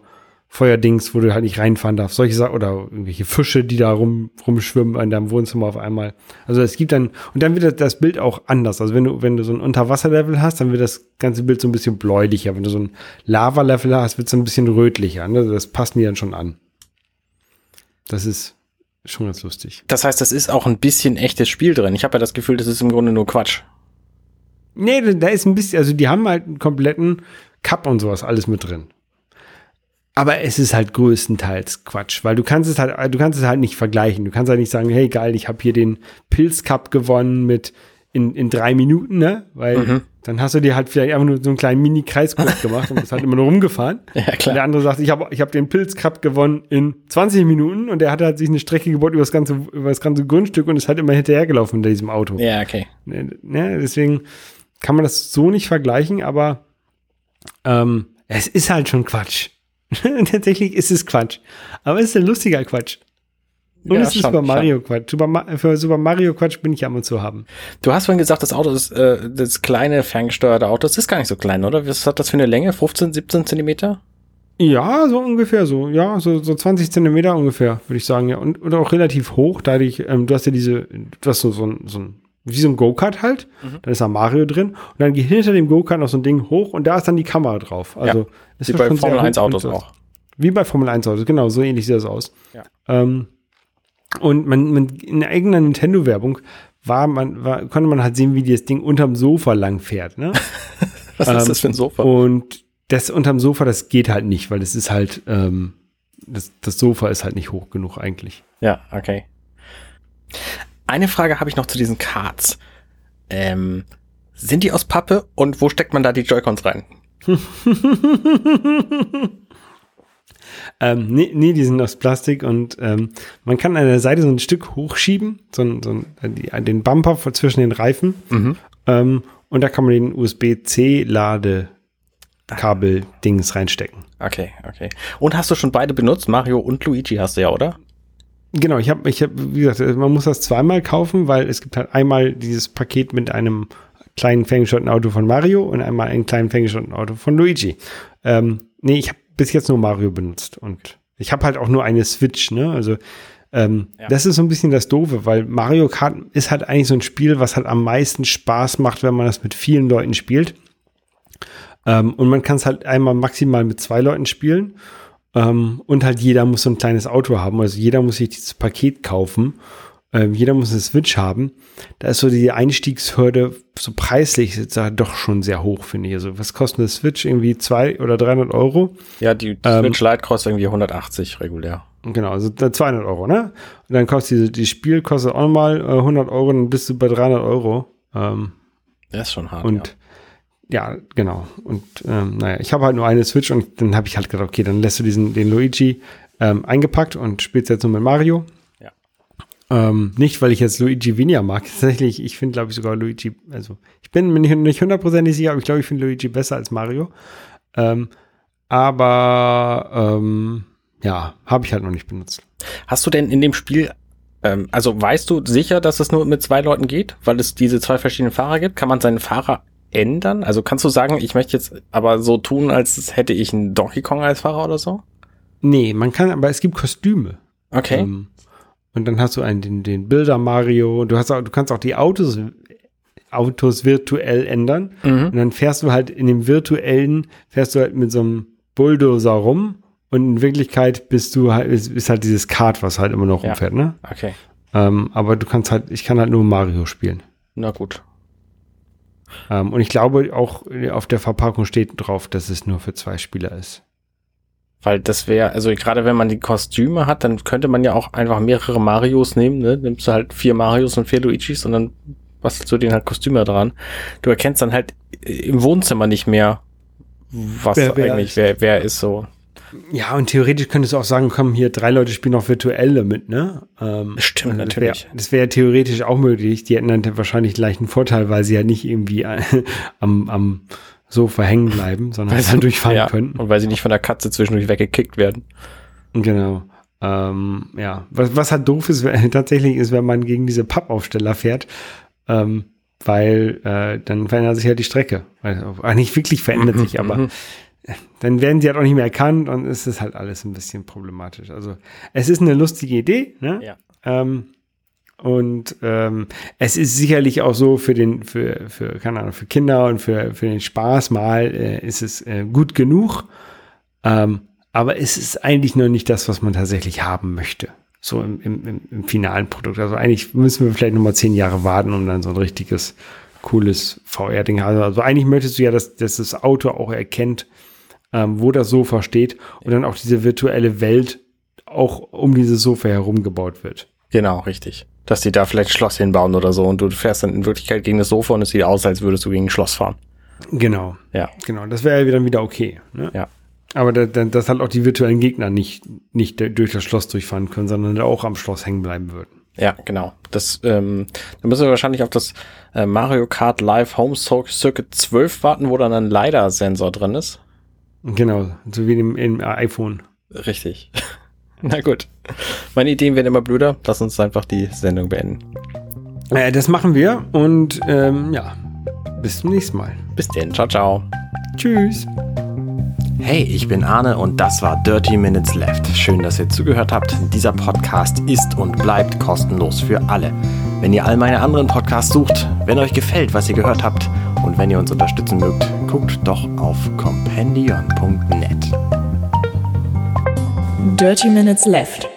Feuerdings, wo du halt nicht reinfahren darfst. Solche Sachen oder irgendwelche Fische, die da rum, rumschwimmen in deinem Wohnzimmer auf einmal. Also es gibt dann, und dann wird das, Bild auch anders. Also wenn du, wenn du so ein Unterwasserlevel hast, dann wird das ganze Bild so ein bisschen bläulicher. Wenn du so ein Lava-Level hast, wird es ein bisschen rötlicher. Ne? Das passt mir dann schon an. Das ist schon ganz lustig. Das heißt, das ist auch ein bisschen echtes Spiel drin. Ich habe ja das Gefühl, das ist im Grunde nur Quatsch. Nee, da ist ein bisschen, also die haben halt einen kompletten Cup und sowas alles mit drin. Aber es ist halt größtenteils Quatsch, weil du kannst es halt, du kannst es halt nicht vergleichen. Du kannst halt nicht sagen, hey geil, ich habe hier den Pilz Cup gewonnen mit in, in drei Minuten, ne? Weil dann hast du dir halt vielleicht einfach nur so einen kleinen Mini-Kreiskurs gemacht und bist halt immer nur rumgefahren. Ja, klar. Und der andere sagt, ich habe ich hab den Pilz Cup gewonnen in 20 Minuten und der hat halt sich eine Strecke gebaut über das ganze, über das ganze Grundstück und ist halt immer hinterhergelaufen hinter diesem Auto. Ja, okay. Ne, ne, deswegen kann man das so nicht vergleichen, aber ähm, es ist halt schon Quatsch. Tatsächlich ist es Quatsch. Aber es ist ein lustiger Quatsch. Und Ja, es ist schon, Super Mario Quatsch. Super Ma für Super Mario Quatsch bin ich ja immer zu haben. Du hast vorhin gesagt, das Auto ist äh, das kleine ferngesteuerte Auto. Das ist gar nicht so klein, oder? Was hat das für eine Länge? 15, 17 Zentimeter? Ja, so ungefähr so. Ja, so, so 20 Zentimeter ungefähr, würde ich sagen. Ja. Und, und auch relativ hoch, dadurch, ähm, du hast ja diese, du hast so, so, ein, so ein, wie so ein Go-Kart halt. Dann ist da Mario drin. Und dann geht hinter dem Go-Kart noch so ein Ding hoch und da ist dann die Kamera drauf. Also, ist Wie ja bei Formel hoch 1 Autos auch. Wie bei Formel 1 Autos, genau, so ähnlich sieht das aus. Ja. Ähm, und man, man, in irgendeiner Nintendo-Werbung war man, war, konnte man halt sehen, wie das Ding unterm Sofa lang fährt, ne? Was Ähm, ist das für ein Sofa? Und das unterm Sofa, das geht halt nicht, weil das ist halt, ähm, das, das Sofa ist halt nicht hoch genug eigentlich. Ja, okay. Eine Frage habe ich noch zu diesen Cards. Ähm, sind die aus Pappe und wo steckt man da die Joy-Cons rein? Ähm, nee, nee, die sind aus Plastik und ähm, man kann an der Seite so ein Stück hochschieben, so, ein, so ein, die, den Bumper zwischen den Reifen. Ähm, und da kann man den USB-C-Ladekabel-Dings reinstecken. Okay, okay. Und hast du schon beide benutzt? Mario und Luigi hast du ja, oder? Genau, ich habe, ich hab, wie gesagt, man muss das zweimal kaufen, weil es gibt halt einmal dieses Paket mit einem kleinen ferngesteuerten Auto von Mario und einmal einen kleinen ferngesteuerten Auto von Luigi. Ähm, nee, ich habe bis jetzt nur Mario benutzt und ich habe halt auch nur eine Switch, ne? Also ähm, Ja. das ist so ein bisschen das Doofe, weil Mario Kart ist halt eigentlich so ein Spiel, was halt am meisten Spaß macht, wenn man das mit vielen Leuten spielt. Ähm, und man kann es halt einmal maximal mit zwei Leuten spielen. Ähm, und halt jeder muss so ein kleines Auto haben. Also jeder muss sich dieses Paket kaufen. Ähm, jeder muss eine Switch haben. Da ist so die Einstiegshürde so preislich doch schon sehr hoch, finde ich. Also was kostet eine Switch? Irgendwie zwei oder 300 Euro? Ja, die Ähm, Switch Lite kostet irgendwie 180 regulär. Genau, also da 200 Euro, ne? Und dann kostet diese, die Spiel kostet auch nochmal äh, 100 Euro, dann bist du bei 300 Euro. Ähm, Der ist schon hart. und ja, genau. Und ähm, naja, ich habe halt nur eine Switch und dann habe ich halt gedacht, okay, dann lässt du diesen den Luigi ähm, eingepackt und spielst jetzt nur mit Mario. Ja. Ähm, nicht, weil ich jetzt Luigi weniger mag. Tatsächlich, ich finde, glaube ich, sogar Luigi, also ich bin mir nicht, hundertprozentig sicher, aber ich glaube, ich finde Luigi besser als Mario. Ähm, aber ähm, ja, habe ich halt noch nicht benutzt. Hast du denn in dem Spiel, ähm, also weißt du sicher, dass es nur mit zwei Leuten geht, weil es diese zwei verschiedenen Fahrer gibt? Kann man seinen Fahrer ändern? Also kannst du sagen, ich möchte jetzt aber so tun, als hätte ich einen Donkey Kong als Fahrer oder so? Nee, man kann, aber es gibt Kostüme. Okay. Ähm, und dann hast du einen, den, den Bilder Mario und du hast auch, du kannst auch die Autos, Autos virtuell ändern. Mhm. Und dann fährst du halt in dem virtuellen, fährst du halt mit so einem Bulldozer rum und in Wirklichkeit bist du halt, ist, ist halt dieses Kart, was halt immer noch ja. rumfährt, ne? Okay. Ähm, aber du kannst halt, ich kann halt nur Mario spielen. Na gut. Ähm, und ich glaube auch auf der Verpackung steht drauf, dass es nur für zwei Spieler ist. Weil das wäre, also gerade wenn man die Kostüme hat, dann könnte man ja auch einfach mehrere Marios nehmen, ne? Nimmst du halt vier Marios und vier Luigis und dann bastelst du denen halt Kostüme dran. Du erkennst dann halt im Wohnzimmer nicht mehr, was wer, wer eigentlich, ist. wer, wer ist so. Ja, und theoretisch könntest du auch sagen, komm, hier drei Leute spielen auch virtuell damit, ne? Ähm, Stimmt, das natürlich. Wär, das wäre theoretisch auch möglich. Die hätten dann wahrscheinlich gleich einen Vorteil, weil sie ja nicht irgendwie am, am Sofa hängen bleiben, sondern weil dann durchfahren ja, können. Und weil sie nicht von der Katze zwischendurch weggekickt werden. Genau. Ähm, ja, was, was halt doof ist, tatsächlich ist, wenn man gegen diese Pappaufsteller fährt, ähm, weil äh, dann verändert sich halt die Strecke. Also, nicht wirklich verändert sich, aber mhm dann werden sie halt auch nicht mehr erkannt und es ist halt alles ein bisschen problematisch. Also es ist eine lustige Idee, ne? Ja. Ähm, und ähm, es ist sicherlich auch so für den, für, für, keine Ahnung, für Kinder und für, für den Spaß mal äh, ist es äh, gut genug. Ähm, aber es ist eigentlich noch nicht das, was man tatsächlich haben möchte. So im, im, im finalen Produkt. Also eigentlich müssen wir vielleicht noch mal zehn Jahre warten, um dann so ein richtiges, cooles VR-Ding haben. Also eigentlich möchtest du ja, dass, dass das Auto auch erkennt, ähm, wo das Sofa steht und dann auch diese virtuelle Welt auch um dieses Sofa herum gebaut wird. Genau, richtig. Dass die da vielleicht ein Schloss hinbauen oder so und du fährst dann in Wirklichkeit gegen das Sofa und es sieht aus, als würdest du gegen ein Schloss fahren. Genau. Ja. Genau, das wäre ja dann wieder okay. Ne? Ja. Aber da, da, dass halt auch die virtuellen Gegner nicht, nicht durch das Schloss durchfahren können, sondern da auch am Schloss hängen bleiben würden. Ja, genau. Das, ähm, da müssen wir wahrscheinlich auf das äh, Mario Kart Live Home Circuit 12 warten, wo dann ein LiDAR-Sensor drin ist. Genau, so wie im, im iPhone. Richtig. Na gut. Meine Ideen werden immer blöder. Lass uns einfach die Sendung beenden. Äh, das machen wir und ähm, ja, bis zum nächsten Mal. Bis denn. Ciao, ciao. Tschüss. Hey, ich bin Arne und das war Dirty Minutes Left. Schön, dass ihr zugehört habt. Dieser Podcast ist und bleibt kostenlos für alle. Wenn ihr all meine anderen Podcasts sucht, wenn euch gefällt, was ihr gehört habt und wenn ihr uns unterstützen mögt, guckt doch auf compendion.net. Dirty Minutes Left.